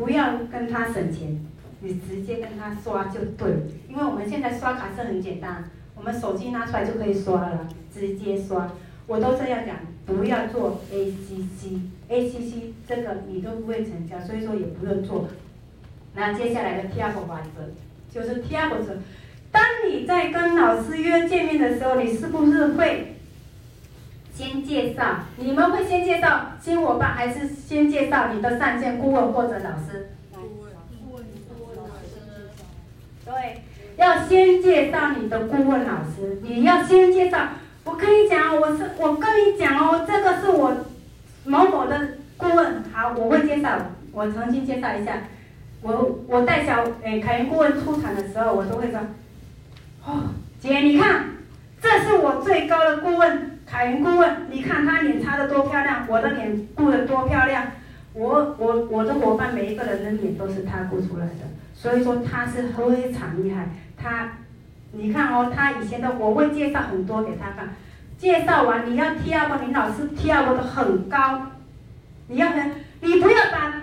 不要跟他省钱，你直接跟他刷就对，因为我们现在刷卡是很简单，我们手机拿出来就可以刷了，直接刷，我都这样讲。不要做 ACC，ACC 这个你都不会成交，所以说也不用做。那接下来的 TIAPO 法则就是 TIAPO 则，当你在跟老师约见面的时候，你是不是会先介绍？你们会先介绍新伙伴，还是先介绍你的上线顾问或者老师？顾问，顾问，老师。对，要先介绍你的顾问老师，你要先介绍。我跟你讲，我是我跟你讲哦，这个是我某某的顾问，好，我会介绍，我重新介绍一下。我我带小诶凯源顾问出场的时候，我都会说，哦，姐你看，这是我最高的顾问海云顾问，你看他脸擦得多漂亮，我的脸顾得多漂亮，我我我的伙伴每一个人的脸都是他顾出来的，所以说他是非常厉害，他。你看哦，他以前的我会介绍很多给他看，介绍完你要挑嘛你老师 TIAPO 的很高，你要很，你不要把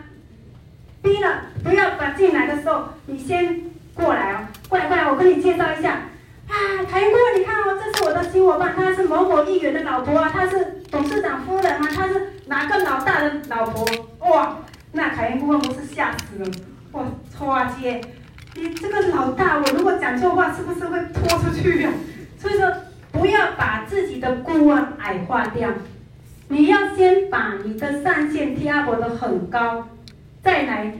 逼了，不要把进来的时候，你先过来哦，过来过来，我跟你介绍一下，啊，凯云哥，你看哦，这是我的新伙伴，他是某某议员的老婆啊，他是董事长夫人啊，他是哪个老大的老婆？哇，那凯云顾问不是吓死了，哇，花姐。你这个老大，我如果讲错话，是不是会拖出去呀？所以说，不要把自己的顾问矮化掉，你要先把你的上线贴合的很高，再来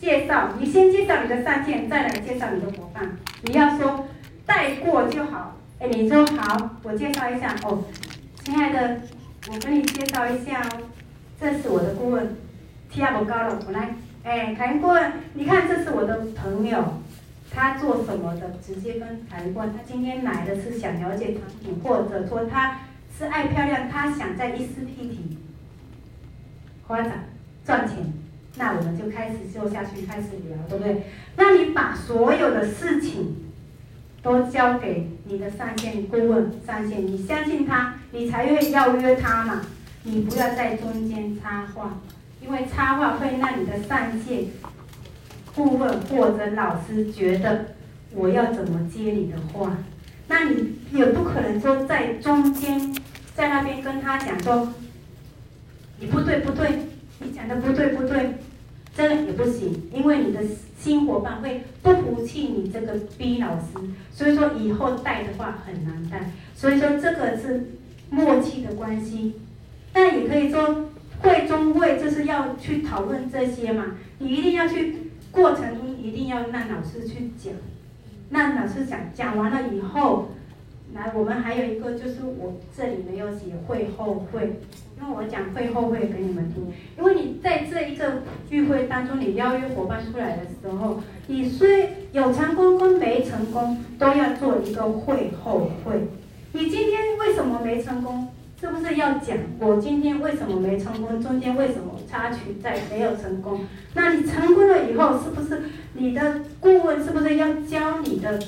介绍。你先介绍你的上线，再来介绍你的伙伴。你要说带过就好。哎，你说好，我介绍一下哦，亲爱的，我跟你介绍一下哦，这是我的顾问，Tia 高了，我来。哎，谭顾问，你看这是我的朋友。他做什么的？直接跟谈过。他今天来的是想了解产品，或者说他是爱漂亮，他想在 E4P 发展赚钱。那我们就开始做下去，开始聊，对不对？那你把所有的事情都交给你的上线顾问上线，你相信他，你才会邀约他嘛。你不要在中间插话，因为插话会让你的上线顾问或者老师觉得我要怎么接你的话，那你也不可能说在中间在那边跟他讲说，你不对不对，你讲的不对不对，这个也不行，因为你的新伙伴会不服气你这个 B 老师，所以说以后带的话很难带，所以说这个是默契的关系。但也可以说，会中会就是要去讨论这些嘛，你一定要去过程中一定要让老师去讲，让老师讲，讲完了以后，来我们还有一个就是我这里没有写会后会，因为我讲会后会给你们听，因为你在这一个聚会当中，你邀约伙伴出来的时候，你虽有成功跟没成功，都要做一个会后会，你今天为什么没成功？是不是要讲我今天为什么没成功？中间为什么插曲在没有成功？那你成功了以后，是不是你的顾问是不是要教你的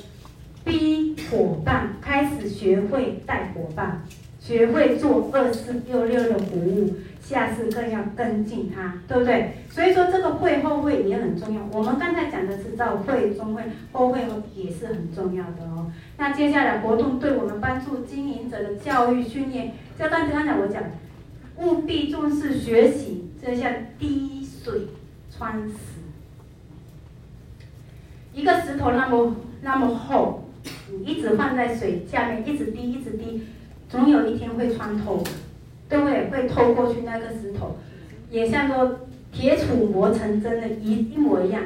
B 伙伴开始学会带伙伴，学会做二四六六的服务？下次更要跟进他，对不对？所以说这个会后会也很重要。我们刚才讲的是到会中会后会也是很重要的哦。那接下来活动对我们帮助经营者的教育训练，就刚才刚才我讲，务必重视学习，这像滴水穿石。一个石头那么那么厚，你一直放在水下面，一直滴一直滴，总有一天会穿透。对不对？会透过去那个石头，也像说铁杵磨成针的一一模一样。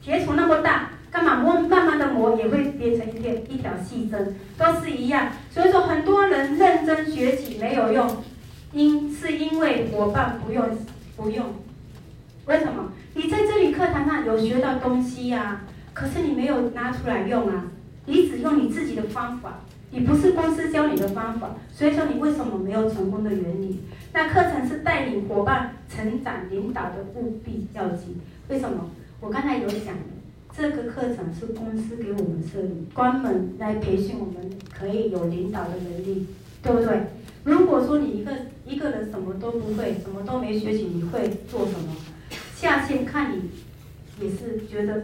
铁杵那么大，干嘛磨？慢慢的磨也会变成一条一条细针，都是一样。所以说很多人认真学习没有用，因是因为伙伴不用不用。为什么？你在这里课堂上有学到东西呀、可是你没有拿出来用啊，你只用你自己的方法。你不是公司教你的方法，所以说你为什么没有成功的原理？那课程是带领伙伴成长、领导的务必要紧。为什么？我刚才有讲，这个课程是公司给我们设立，专门来培训我们可以有领导的能力，对不对？如果说你一个一个人什么都不会，什么都没学习，你会做什么？下线看你也是觉得，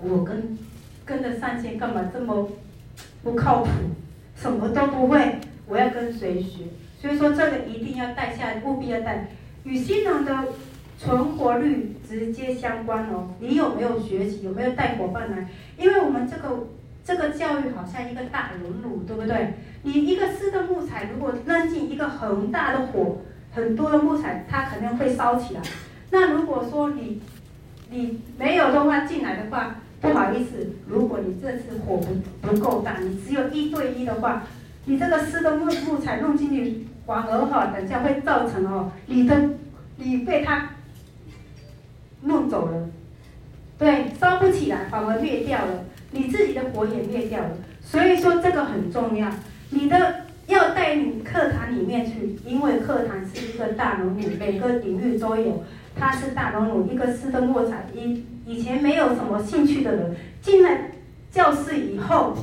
我跟跟着上线干嘛这么？不靠谱，什么都不会，我要跟谁学？所以说这个一定要带下来，务必要带，与新人的存活率直接相关哦。你有没有学习？有没有带伙伴来？因为我们这个这个教育好像一个大熔炉，对不对？你一个湿的木材，如果扔进一个很大的火，很多的木材，它肯定会烧起来。那如果说你你没有的话进来的话。不好意思，如果你这次火不不够大，你只有一对一的话，你这个湿的木木材弄进去，反而哈，等下会造成哦，你的你被它弄走了，对，烧不起来，反而灭掉了，你自己的火也灭掉了。所以说这个很重要，你的要带领课堂里面去，因为课堂是一个大熔炉，每个领域都有。他是大熔炉，一个湿的木材。以以前没有什么兴趣的人，进了教室以后，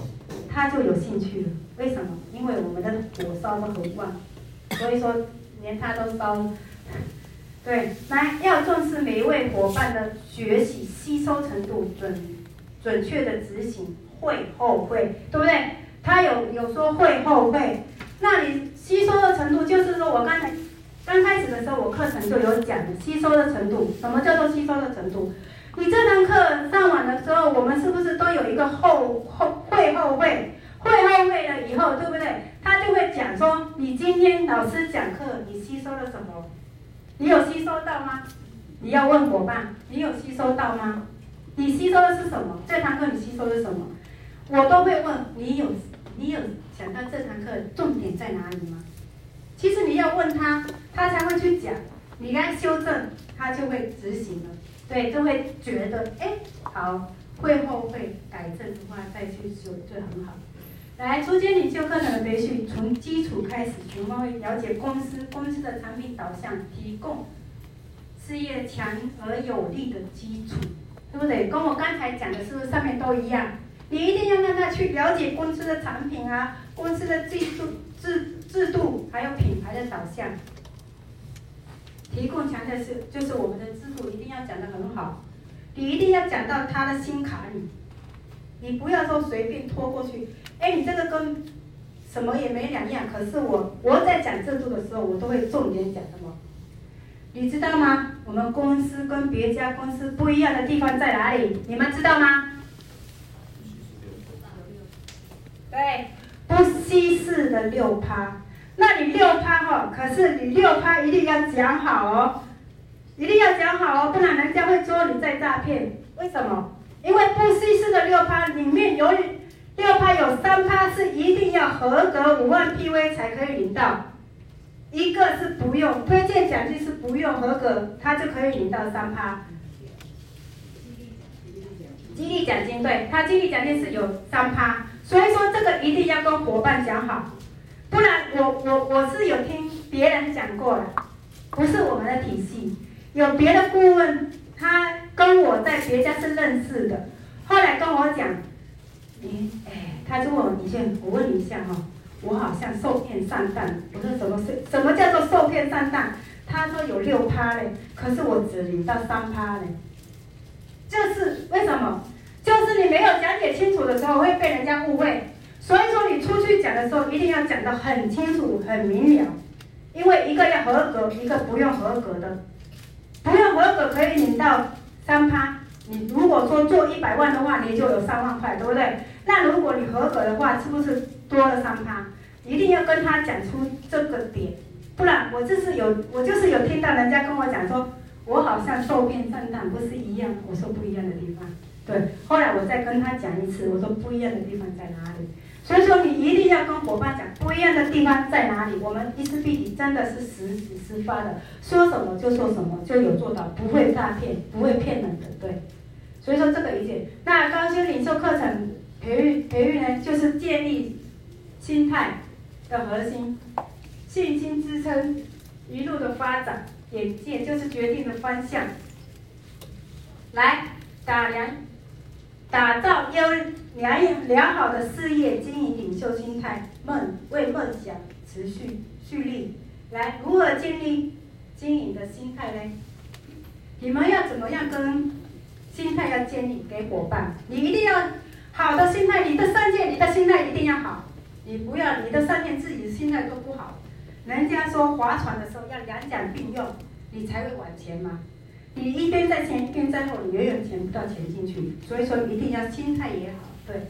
他就有兴趣了。为什么？因为我们的火烧的很旺，所以说连他都烧。对，来要重视每一位伙伴的学习吸收程度，准准确的执行会后会，对不对？他有有说会后会，那你吸收的程度就是说我刚才。刚开始的时候，我课程就有讲吸收的程度。什么叫做吸收的程度？你这堂课上完的时候，我们是不是都有一个后后会后会？会后会了以后，对不对？他就会讲说，你今天老师讲课，你吸收了什么？你有吸收到吗？你要问伙伴，你有吸收到吗？你吸收的是什么？这堂课你吸收的是什么？我都会问你有，你有想到这堂课重点在哪里吗？其实你要问他，他才会去讲。你跟他修正，他就会执行了。对，就会觉得，哎，好，会后会改正的话，再去修就很好。来，初阶领袖课程的培训，从基础开始，全方位了解公司，公司的产品导向，提供事业强而有力的基础，对不对？跟我刚才讲的是不是上面都一样？你一定要让他去了解公司的产品啊，公司的制度制制度，还有品牌的导向。提供强调是，就是我们的制度一定要讲得很好，你一定要讲到他的心坎里，你不要说随便拖过去。哎，你这个跟什么也没两样。可是我我在讲制度的时候，我都会重点讲什么？你知道吗？我们公司跟别家公司不一样的地方在哪里？你们知道吗？对，不稀释的六趴，那你六趴哈，可是你六趴一定要讲好哦，一定要讲好哦，不然人家会说你在诈骗。为什么？因为不稀释的六趴里面有六趴有三趴是一定要合格五万 PV 才可以领到，一个是不用推荐奖金是不用合格，他就可以领到三趴。激励奖金，对，他激励奖金是有三趴。所以说这个一定要跟伙伴讲好，不然我我我是有听别人讲过了，不是我们的体系，有别的顾问，他跟我在别家是认识的，后来跟我讲，你哎，他就问我你先，我问你一下哈，我好像受骗上当，我说什么是什么叫做受骗上当？他说有六趴嘞，可是我只领到三趴嘞，就是为什么？就是你没有讲解清楚的时候，会被人家误会。所以说你出去讲的时候，一定要讲得很清楚、很明了。因为一个要合格，一个不用合格的。不用合格可以领到三趴。你如果说做一百万的话，你就有三万块，对不对？那如果你合格的话，是不是多了三趴？一定要跟他讲出这个点，不然我就是有，我就是有听到人家跟我讲说，我好像受骗上当，不是一样？我说不一样的地方。对，后来我再跟他讲一次，我说不一样的地方在哪里？所以说你一定要跟伙伴讲不一样的地方在哪里。我们伊思碧媞真的是实实实发的，说什么就说什么，就有做到，不会诈骗，不会骗人的。对，所以说这个理解。那高阶领袖课程培育培育呢，就是建立心态的核心，信心支撑一路的发展，眼界就是决定的方向。来打量。打造优良良好的事业经营领袖心态，梦为梦想持续蓄力。来，如何建立经营的心态呢？你们要怎么样跟心态要建立给伙伴？你一定要好的心态，你的上线，你的心态一定要好。你不要你的上线自己心态都不好，人家说划船的时候要两桨并用，你才会往前嘛。你一边在前，一边在后，你永远潜不到前进去。所以说，一定要心态也好。对，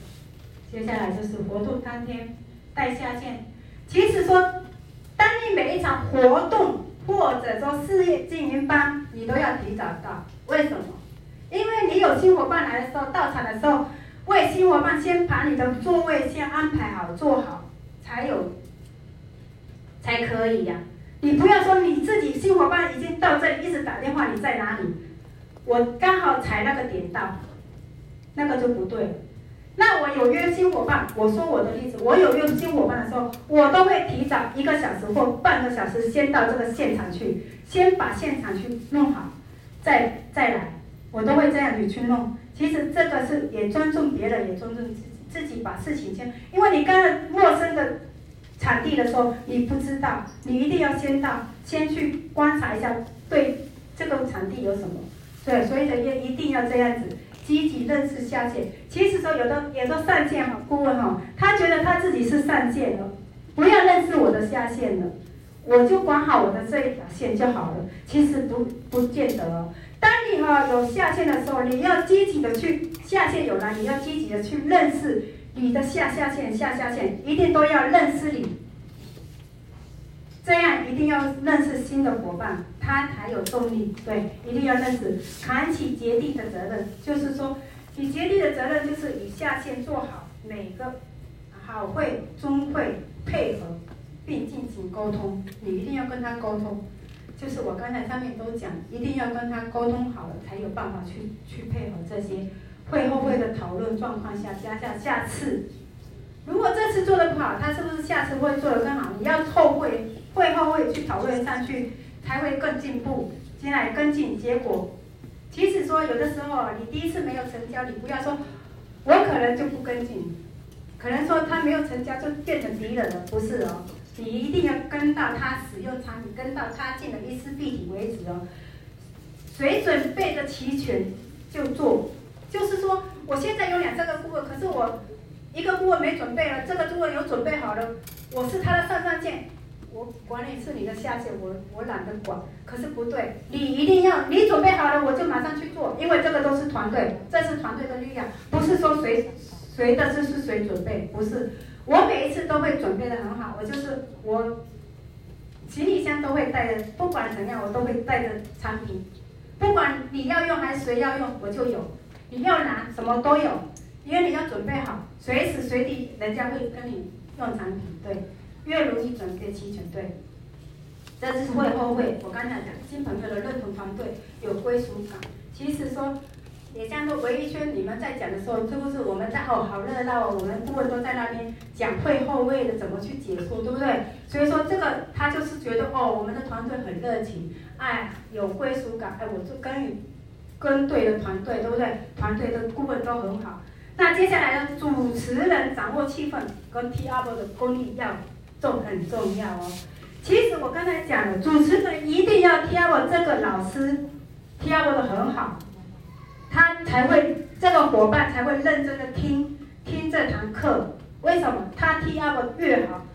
接下来就是活动当天带下线。其实说，当你每一场活动或者说事业经营班，你都要提早到。为什么？因为你有新伙伴来的时候，到场的时候，为新伙伴先把你的座位先安排好，坐好，才有，才可以呀、你不要说你自己新伙伴已经到这里，一直打电话，你在哪里？我刚好踩那个点到，那个就不对。那我有约新伙伴，我说我的例子，我有约新伙伴的时候，我都会提早一个小时或半个小时先到这个现场去，先把现场去弄好，再再来，我都会这样子去弄。其实这个是也尊重别人，也尊重自己，自己把事情先，因为你跟陌生的。场地的时候，你不知道，你一定要先到，先去观察一下，对这个场地有什么，对，所以呢，也一定要这样子，积极认识下线。其实说有的有的上线哈，顾问哈，他觉得他自己是上线了，不要认识我的下线了，我就管好我的这一条线就好了。其实不不见得哦，当你哈有下线的时候，你要积极的去下线有了，你要积极的去认识。你的下下线下下线一定都要认识你，这样一定要认识新的伙伴，他才有动力。对，一定要认识，扛起接力的责任，就是说，你接力的责任就是与下线做好每个好会、中会配合，并进行沟通。你一定要跟他沟通，就是我刚才上面都讲，一定要跟他沟通好了，才有办法去去配合这些。会后会的讨论状况下，加下下次，如果这次做的不好，他是不是下次会做得更好？你要后会会后会去讨论上去，才会更进步，进来跟进结果。即使说有的时候你第一次没有成交，你不要说我可能就不跟进，可能说他没有成交就变成敌人了，不是哦，你一定要跟到他使用产品，跟到他进了一丝碧媞为止哦，水准备的齐全就做，就是说我现在有两三个顾问，可是我一个顾问没准备了，这个顾问有准备好了，我是他的上上线。我管理是你的下线，我我懒得管。可是不对，你一定要你准备好了，我就马上去做，因为这个都是团队，这是团队的力量，不是说谁谁的事是谁准备，不是。我每一次都会准备的很好，我就是我行李箱都会带着，不管怎样我都会带着产品，不管你要用还是谁要用，我就有。你要拿什么都有，因为你要准备好，随时随地人家会跟你用产品，对。越容易准备齐全，对，这是会后会。我刚才讲，新朋友的认同团队有归属感。其实说，也像说，唯一圈你们在讲的时候，是不是我们在哦，好热闹哦，我们顾问都在那边讲会后会的怎么去解说，对不对？所以说这个他就是觉得哦，我们的团队很热情，哎，有归属感，哎，我就跟你跟对的团队，对不对？团队的顾问都很好。那接下来呢，主持人掌握气氛跟 TOP 的功力要。重很重要哦。其实我刚才讲了，主持人一定要挑我这个老师，挑我的很好，他才会这个伙伴才会认真的听听这堂课。为什么？他挑我越好，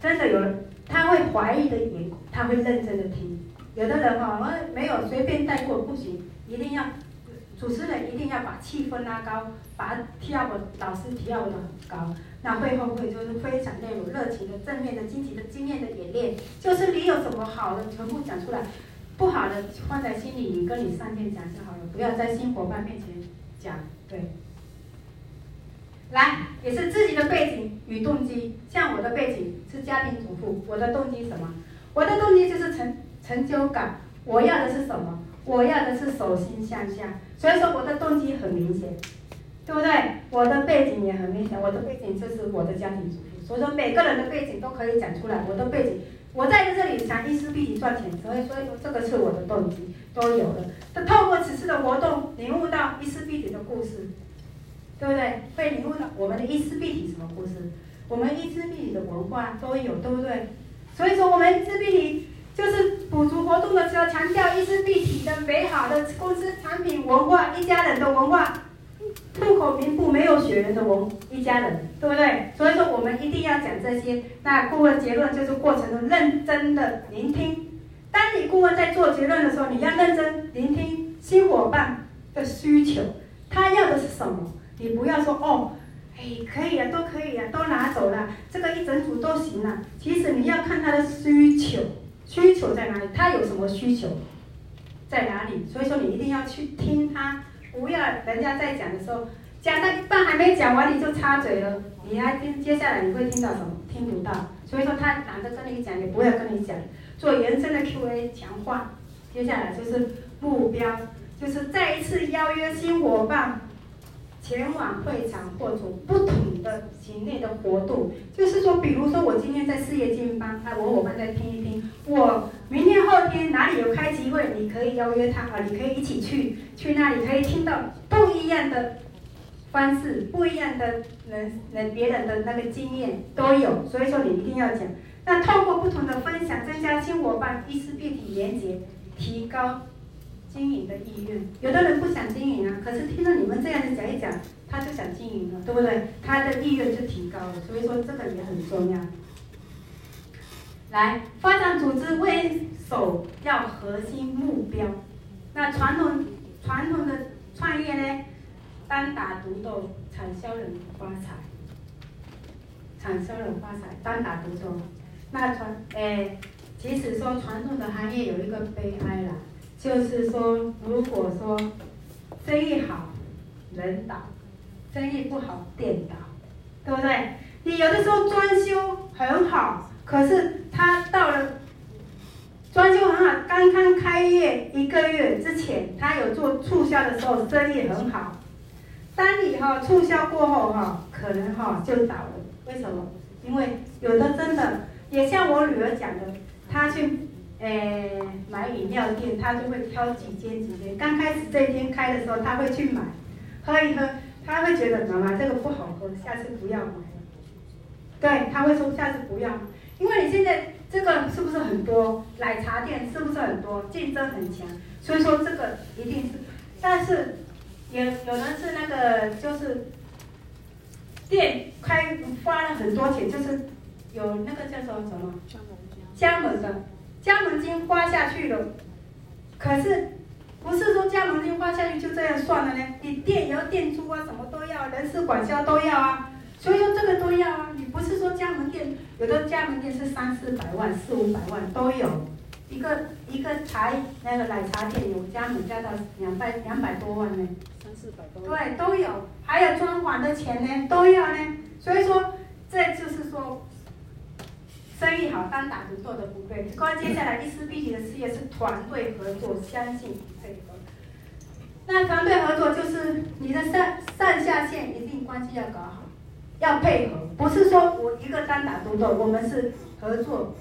真的有人他会怀疑的眼，他会认真的听。有的人哈，我没有随便带过不行，一定要主持人一定要把气氛拉高，把挑我老师挑我的很高。那会后会就是非常那种热情的、正面的、积极的、经验的演练，就是你有什么好的全部讲出来，不好的放在心里，你跟你上线讲就好了，不要在新伙伴面前讲。对，来也是自己的背景与动机，像我的背景是家庭主妇，我的动机什么？我的动机就是成成就感，我要的是什么？我要的是手心向下，所以说我的动机很明显。对不对？我的背景也很明显，我的背景就是我的家庭主妇，所以说每个人的背景都可以讲出来。我的背景，我在这里想伊丝碧媞赚钱，所以所以说这个是我的动机，都有了。他透过此次的活动，领悟到伊丝必体的故事，对不对？会领悟到我们的伊丝必体什么故事？我们伊丝必体的文化都有，对不对？所以说我们伊丝碧媞就是补足活动的时候，强调伊丝碧媞的美好的公司产品文化，一家人的文化。户口名簿没有血缘的我们一家人，对不对？所以说我们一定要讲这些。那顾问结论就是过程中认真的聆听。当你顾问在做结论的时候，你要认真聆听新伙伴的需求，他要的是什么？你不要说哦，哎，可以啊，都可以啊，都拿走了，这个一整组都行了。其实你要看他的需求，需求在哪里？他有什么需求在哪里？所以说你一定要去听他。不要人家在讲的时候，讲到一半还没讲完你就插嘴了，你还听接下来你会听到什么？听不到。所以说他懒得跟你讲，也不会跟你讲。做延伸的 Q&A 强化，接下来就是目标，就是再一次邀约新伙伴前往会场或者不同的型内的活动。就是说，比如说我今天在事业经营班，那我伙伴再听一听。我明天后天哪里有开集会，你可以邀约他啊，你可以一起去，去那里可以听到不一样的方式，不一样的人人别人的那个经验都有，所以说你一定要讲。那透过不同的分享，增加新伙伴伊丝碧媞连接，提高经营的意愿。有的人不想经营啊，可是听到你们这样子讲一讲，他就想经营了，对不对？他的意愿就提高了，所以说这个也很重要。来发展组织为首要核心目标。那传统传统的创业呢，单打独斗，产销人发财。产销人发财，单打独斗。那传诶，即使说传统的行业有一个悲哀啦，就是说如果说生意好，人倒；生意不好，店倒，对不对？你有的时候装修很好。可是他到了装修很好，刚刚开业一个月之前，他有做促销的时候，生意很好。当你哈促销过后哈，可能哈就倒了。为什么？因为有的真的也像我女儿讲的，她去诶、欸、买饮料店，他就会挑几间几间。刚开始这一天开的时候，他会去买喝一喝，他会觉得妈妈这个不好喝，下次不要买了。对，他会说下次不要，因为你现在这个是不是很多奶茶店是不是很多，竞争很强，所以说这个一定是，但是有有人是那个就是店开花了很多钱，就是有那个叫做什么加盟的加盟金花下去了，可是。不是说加盟金花下去就这样算了呢？你店也要店租啊，什么都要，人事管销都要啊。所以说这个都要啊。你不是说加盟店，有的加盟店是三四百万、四五百万都有。一个一个茶那个奶茶店有加盟加到两百两百多万呢。三四百多万。对，都有，还有装潢的钱呢，都要呢。所以说，这就是说。生意好，单打独斗的不对。关接下来，一丝碧媞的事业是团队合作，相信配合。那团队合作就是你的上上下线一定关系要搞好，要配合，不是说我一个单打独斗，我们是合作，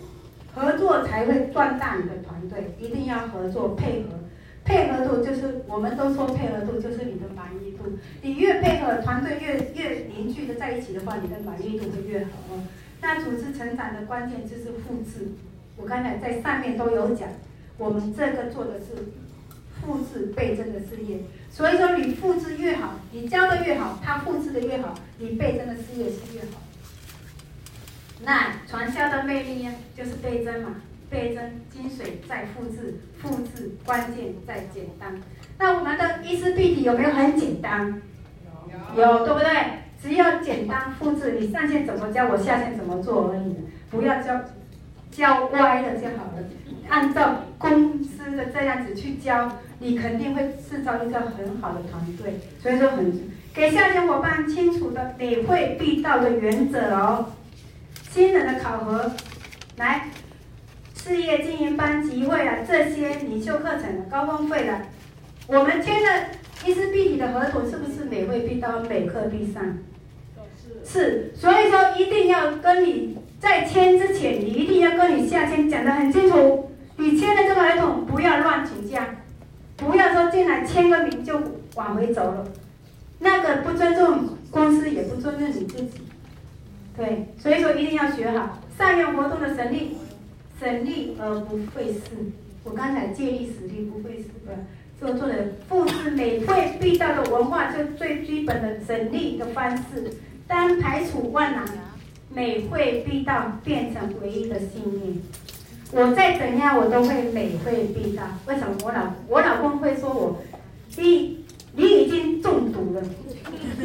合作才会壮大你的团队，一定要合作配合。配合度就是我们都说配合度就是你的满意度，你越配合，团队越越凝聚的在一起的话，你的满意度会越好哦。那组织成长的关键就是复制，我刚才在上面都有讲，我们这个做的是复制倍增的事业，所以说你复制越好，你教的越好，他复制的越好，你倍增的事业是越好。那传销的魅力呢，就是倍增嘛，倍增精髓在复制，复制关键在简单。那我们的伊丝碧媞有没有很简单？有，有对不对？只要简单复制，你上线怎么教，我下线怎么做而已，不要教教歪了就好了。按照公司的这样子去教，你肯定会制造一个很好的团队。所以说很给下线伙伴清楚的每会必到的原则哦。新人的考核，来事业经营班集会啊，这些领袖课程的高峰会的，我们签的伊丝碧媞的合同是不是每会必到，每课必上？是，所以说一定要跟你在签之前，你一定要跟你下签讲得很清楚。你签的这个合同不要乱请假，不要说进来签个名就往回走了，那个不尊重公司，也不尊重你自己。对，所以说一定要学好善用活动的省力，省力而不费事。我刚才借力使力不费事的，做做的复制每会必到的文化，就最基本的省力的方式。当排除万难，每会必到变成唯一的信念。我再怎样，我都会每会必到。为什么？我老我老公会说我，一你已经中毒了。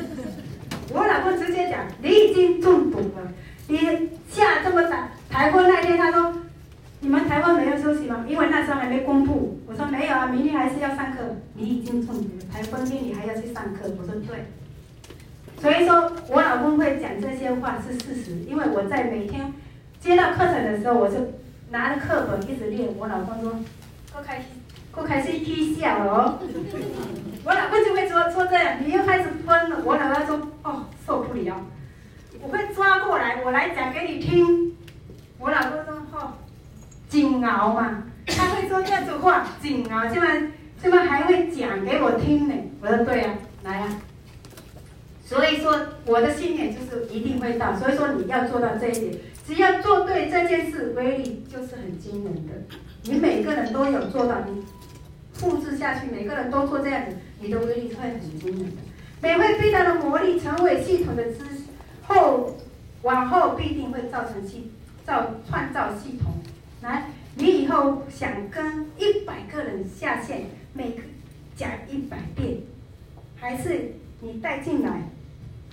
我老公直接讲，你已经中毒了。你下这么早，台风那天他说，你们台湾没有休息吗？因为那时候还没公布。我说没有啊，明天还是要上课。你已经中毒了，台风天你还要去上课？我说对。所以说我老公会讲这些话是事实，因为我在每天接到课程的时候，我就拿着课本一直练。我老公说，够开心，够开心，踢笑哦。我老公就会说说这样，你又开始分了。我老公说，哦，受不了，我会抓过来，我来讲给你听。我老公说，哦，紧熬嘛，他会说这句话，紧熬，现在现在还会讲给我听呢。我说对呀、啊，来呀、啊。所以说，我的信念就是一定会到。所以说，你要做到这一点，只要做对这件事，威力就是很惊人的。你每个人都有做到，你复制下去，每个人都做这样子，你的威力会很惊人的。每会非常的魔力，成为系统的之后，往后必定会造成系造创造系统。来，你以后想跟一百个人下线，每个讲一百遍，还是你带进来？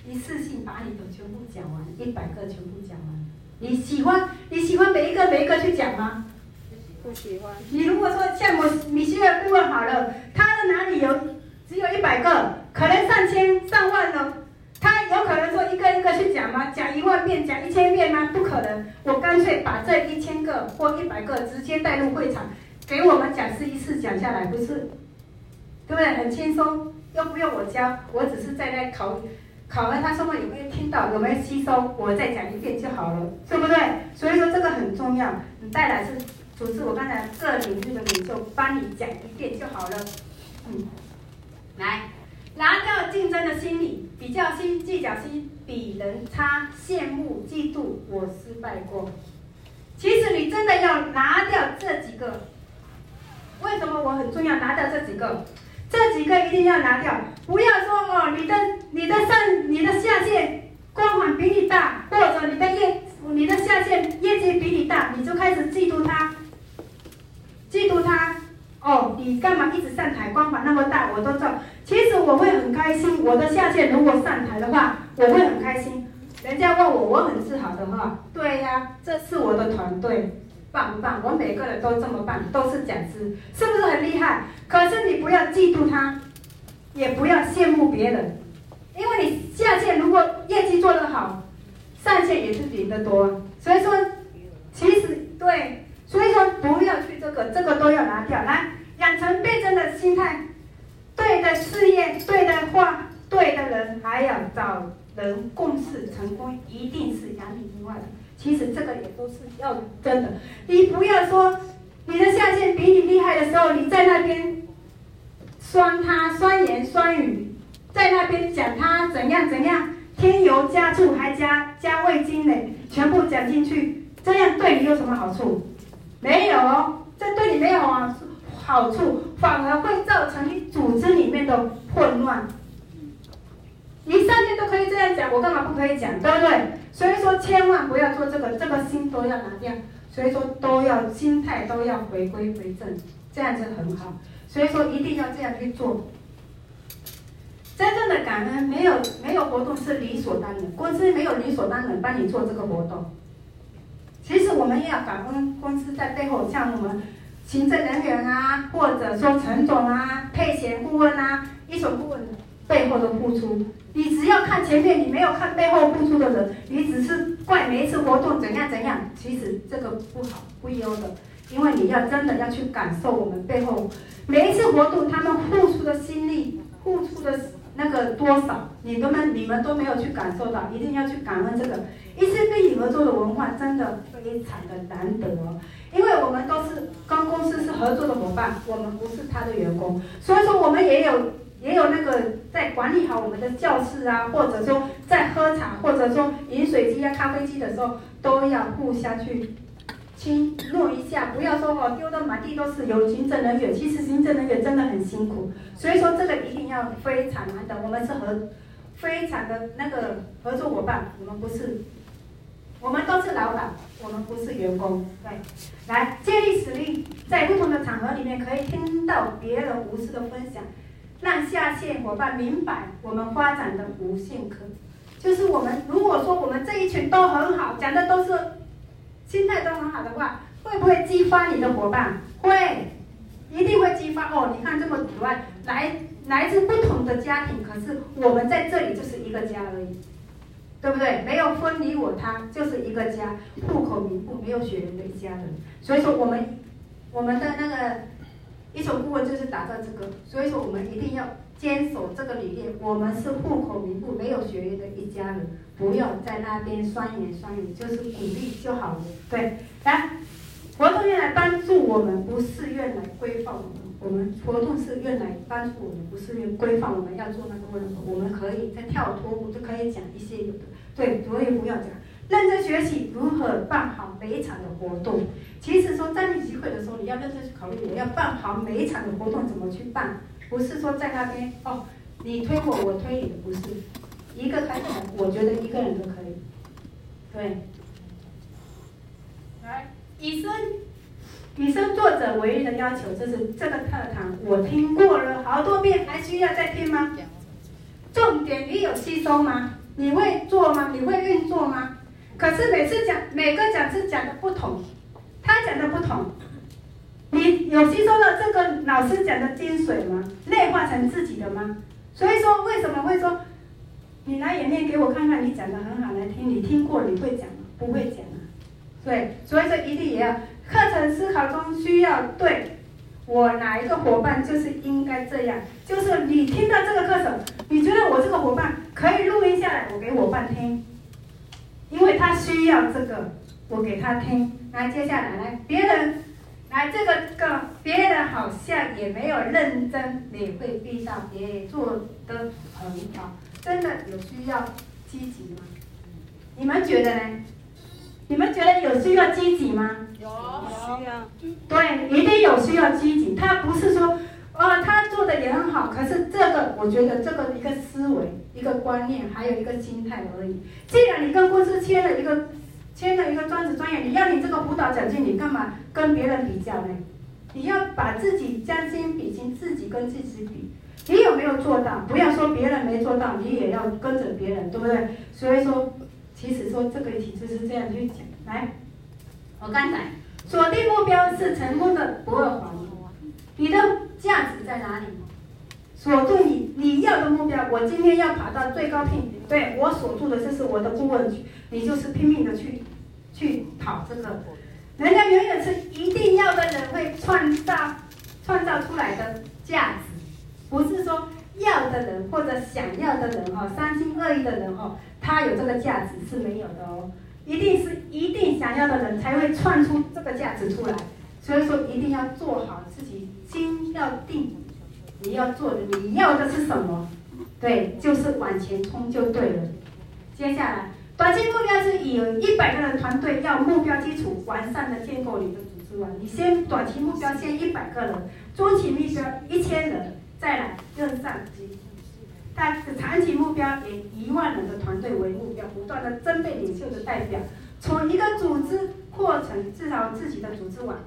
一次性把你的全部讲完，一百个全部讲完。你喜欢你喜欢每一个每一个去讲吗？不喜欢。你如果说像我米歇尔顾问好了，他的哪里有只有一百个，可能上千上万呢？他有可能说一个一个去讲吗？讲一万遍，讲一千遍吗？不可能。我干脆把这一千个或一百个直接带入会场，给我们讲师一次讲下来，不是，对不对？很轻松，又不用我教，我只是在那考。考完他说话有没有听到，有没有吸收？我再讲一遍就好了，对不对？所以说这个很重要。你带来是组织，我刚才各领域的领袖帮你讲一遍就好了。嗯，来，拿掉竞争的心理，比较心、计较心，比人差，羡慕、嫉妒，我失败过。其实你真的要拿掉这几个，为什么我很重要？拿掉这几个，这几个一定要拿掉，不要说哦，你的你的上你的下线光环比你大，或者你的业你的下线业绩比你大，你就开始嫉妒他，嫉妒他。哦，你干嘛一直上台？光环那么大，我都知道。其实我会很开心，我的下线如果上台的话，我会很开心。人家问我，我很自豪的话，对呀、这是我的团队，棒不棒？我每个人都这么棒，都是讲师，是不是很厉害？可是你不要嫉妒他，也不要羡慕别人，因为你下线如果业绩做得好，上线也是赢得多。所以说，其实对。所以说不要去这个，这个都要拿掉。来，养成倍增的心态，对的事业，对的话，对的人，还要找人共事，成功一定是两里之外的。其实这个也都是要真的。你不要说你的下线比你厉害的时候，你在那边酸他，酸言酸语，在那边讲他怎样怎样，添油加醋还加加味精嘞，全部讲进去，这样对你有什么好处？没有，这对你没有啊好处，反而会造成你组织里面的混乱。你上面都可以这样讲，我干嘛不可以讲？对不对？所以说千万不要做这个，这个心都要拿掉。所以说都要心态都要回归回正，这样子很好。所以说一定要这样去做。真正的感恩，没有没有活动是理所当然，公司没有理所当然帮你做这个活动。其实我们也要感恩公司在背后，像我们行政人员啊，或者说陈总啊、配险顾问啊、一手顾问背后的付出。你只要看前面，你没有看背后付出的人，你只是怪每一次活动怎样怎样。其实这个不好不优的，因为你要真的要去感受我们背后每一次活动他们付出的心力、付出的那个多少，你根本你们都没有去感受到，一定要去感恩这个。一次跟你合作的文化真的非常的难得，因为我们都是跟公司是合作的伙伴，我们不是他的员工，所以说我们也有也有那个在管理好我们的教室啊，或者说在喝茶，或者说饮水机啊、咖啡机的时候，都要互相去清弄一下，不要说哦丢的满地都是。有行政人员，其实行政人员真的很辛苦，所以说这个一定要非常难得，我们是合非常的那个合作伙伴，我们不是。我们都是老板，我们不是员工。对，来借力使力，在不同的场合里面可以听到别人无私的分享，让下线伙伴明白我们发展的无限可能。就是我们如果说我们这一群都很好，讲的都是心态都很好的话，会不会激发你的伙伴？会，一定会激发。哦，你看这么多来来来自不同的家庭，可是我们在这里就是一个家而已。对不对？没有分你我他，就是一个家，户口名簿没有血缘的一家人。所以说我们我们的那个一手顾问就是打造这个，所以说我们一定要坚守这个理念。我们是户口名簿没有血缘的一家人，不要在那边酸言酸语，就是鼓励就好了。对，来，活动院来帮助我们，不是院来规范我们。我们活动是院来帮助我们，不是院规范我们要做那个问题。我们可以在跳脱我就可以讲一些有的，对，所以不要讲。认真学习如何办好每一场的活动。其实说在你集会的时候，你要认真去考虑，我要办好每一场的活动怎么去办，不是说在那边哦，你推我，我推你，不是一个开场，我觉得一个人都可以。对，来，以身。以身作则唯一的要求就是这个课堂我听过了好多遍，还需要再听吗？重点你有吸收吗？你会做吗？你会运作吗？可是每次讲每个讲师讲的不同，他讲的不同，你有吸收到这个老师讲的精髓吗？内化成自己的吗？所以说为什么会说你拿眼面给我看看，你讲的很好来听，你听过你会讲吗？不会讲啊。对，所以说一定也要。课程思考中需要对我哪一个伙伴就是应该这样，就是你听到这个课程，你觉得我这个伙伴可以录音下来，我给伙伴听，因为他需要这个，我给他听。来，接下来来别人，来来这个个别人好像也没有认真，你会遇到别人做的很好，真的有需要积极吗？你们觉得呢？你们觉得有需要积极吗？有，有需要。对，一定有需要积极。他不是说，啊，他做的也很好，可是这个我觉得这个一个思维、一个观念，还有一个心态而已。既然你跟公司签了一个。签了一个专职专业，你要你这个辅导奖金，你干嘛跟别人比较呢？你要把自己将心比心，自己跟自己比，你有没有做到？不要说别人没做到，你也要跟着别人，对不对？所以说，其实说这个题就是这样去讲。来，我刚才锁定目标是成功的不二法门。你的价值在哪里？锁住你你要的目标。我今天要爬到最高品，对，我锁住的就是我的顾问。你就是拼命的去去跑这个，人家永远是一定要的人会创造创造出来的价值，不是说要的人或者想要的人哦，三心二意的人哦，他有这个价值是没有的哦，一定是一定想要的人才会创出这个价值出来，所以说一定要做好自己心要定，你要做的你要的是什么？对，就是往前冲就对了。接下来。短期目标是以一百个人团队，要目标基础完善的建构你的组织网。你先短期目标先一百个人，中期目标一千人，再来更上级。但是长期目标以一万人的团队为目标，不断的增备领袖的代表，从一个组织扩成至少自己的组织网。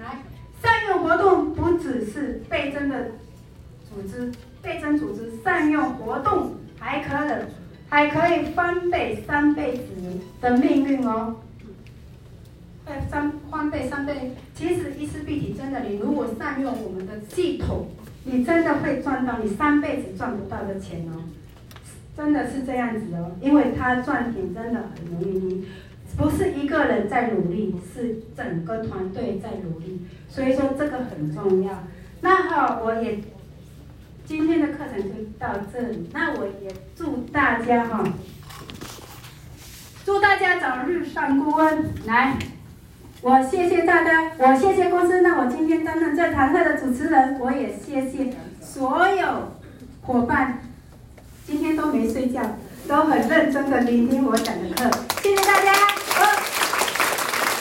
来，善用活动不只是倍增的组织，倍增组织善用活动还可能。还可以翻倍、三倍子的命运哦！翻翻倍、三倍，其实伊丝碧媞真的，你如果善用我们的系统，你真的会赚到你三辈子赚不到的钱哦！真的是这样子哦，因为他赚钱真的很容易，不是一个人在努力，是整个团队在努力，所以说这个很重要。那好，我也。今天的课程就到这里，那我也祝大家哈，祝大家早日上顾问。来，我谢谢大家，我谢谢公司，那我今天担任这堂课的主持人，我也谢谢所有伙伴，今天都没睡觉，都很认真的聆听我讲的课，谢谢大家。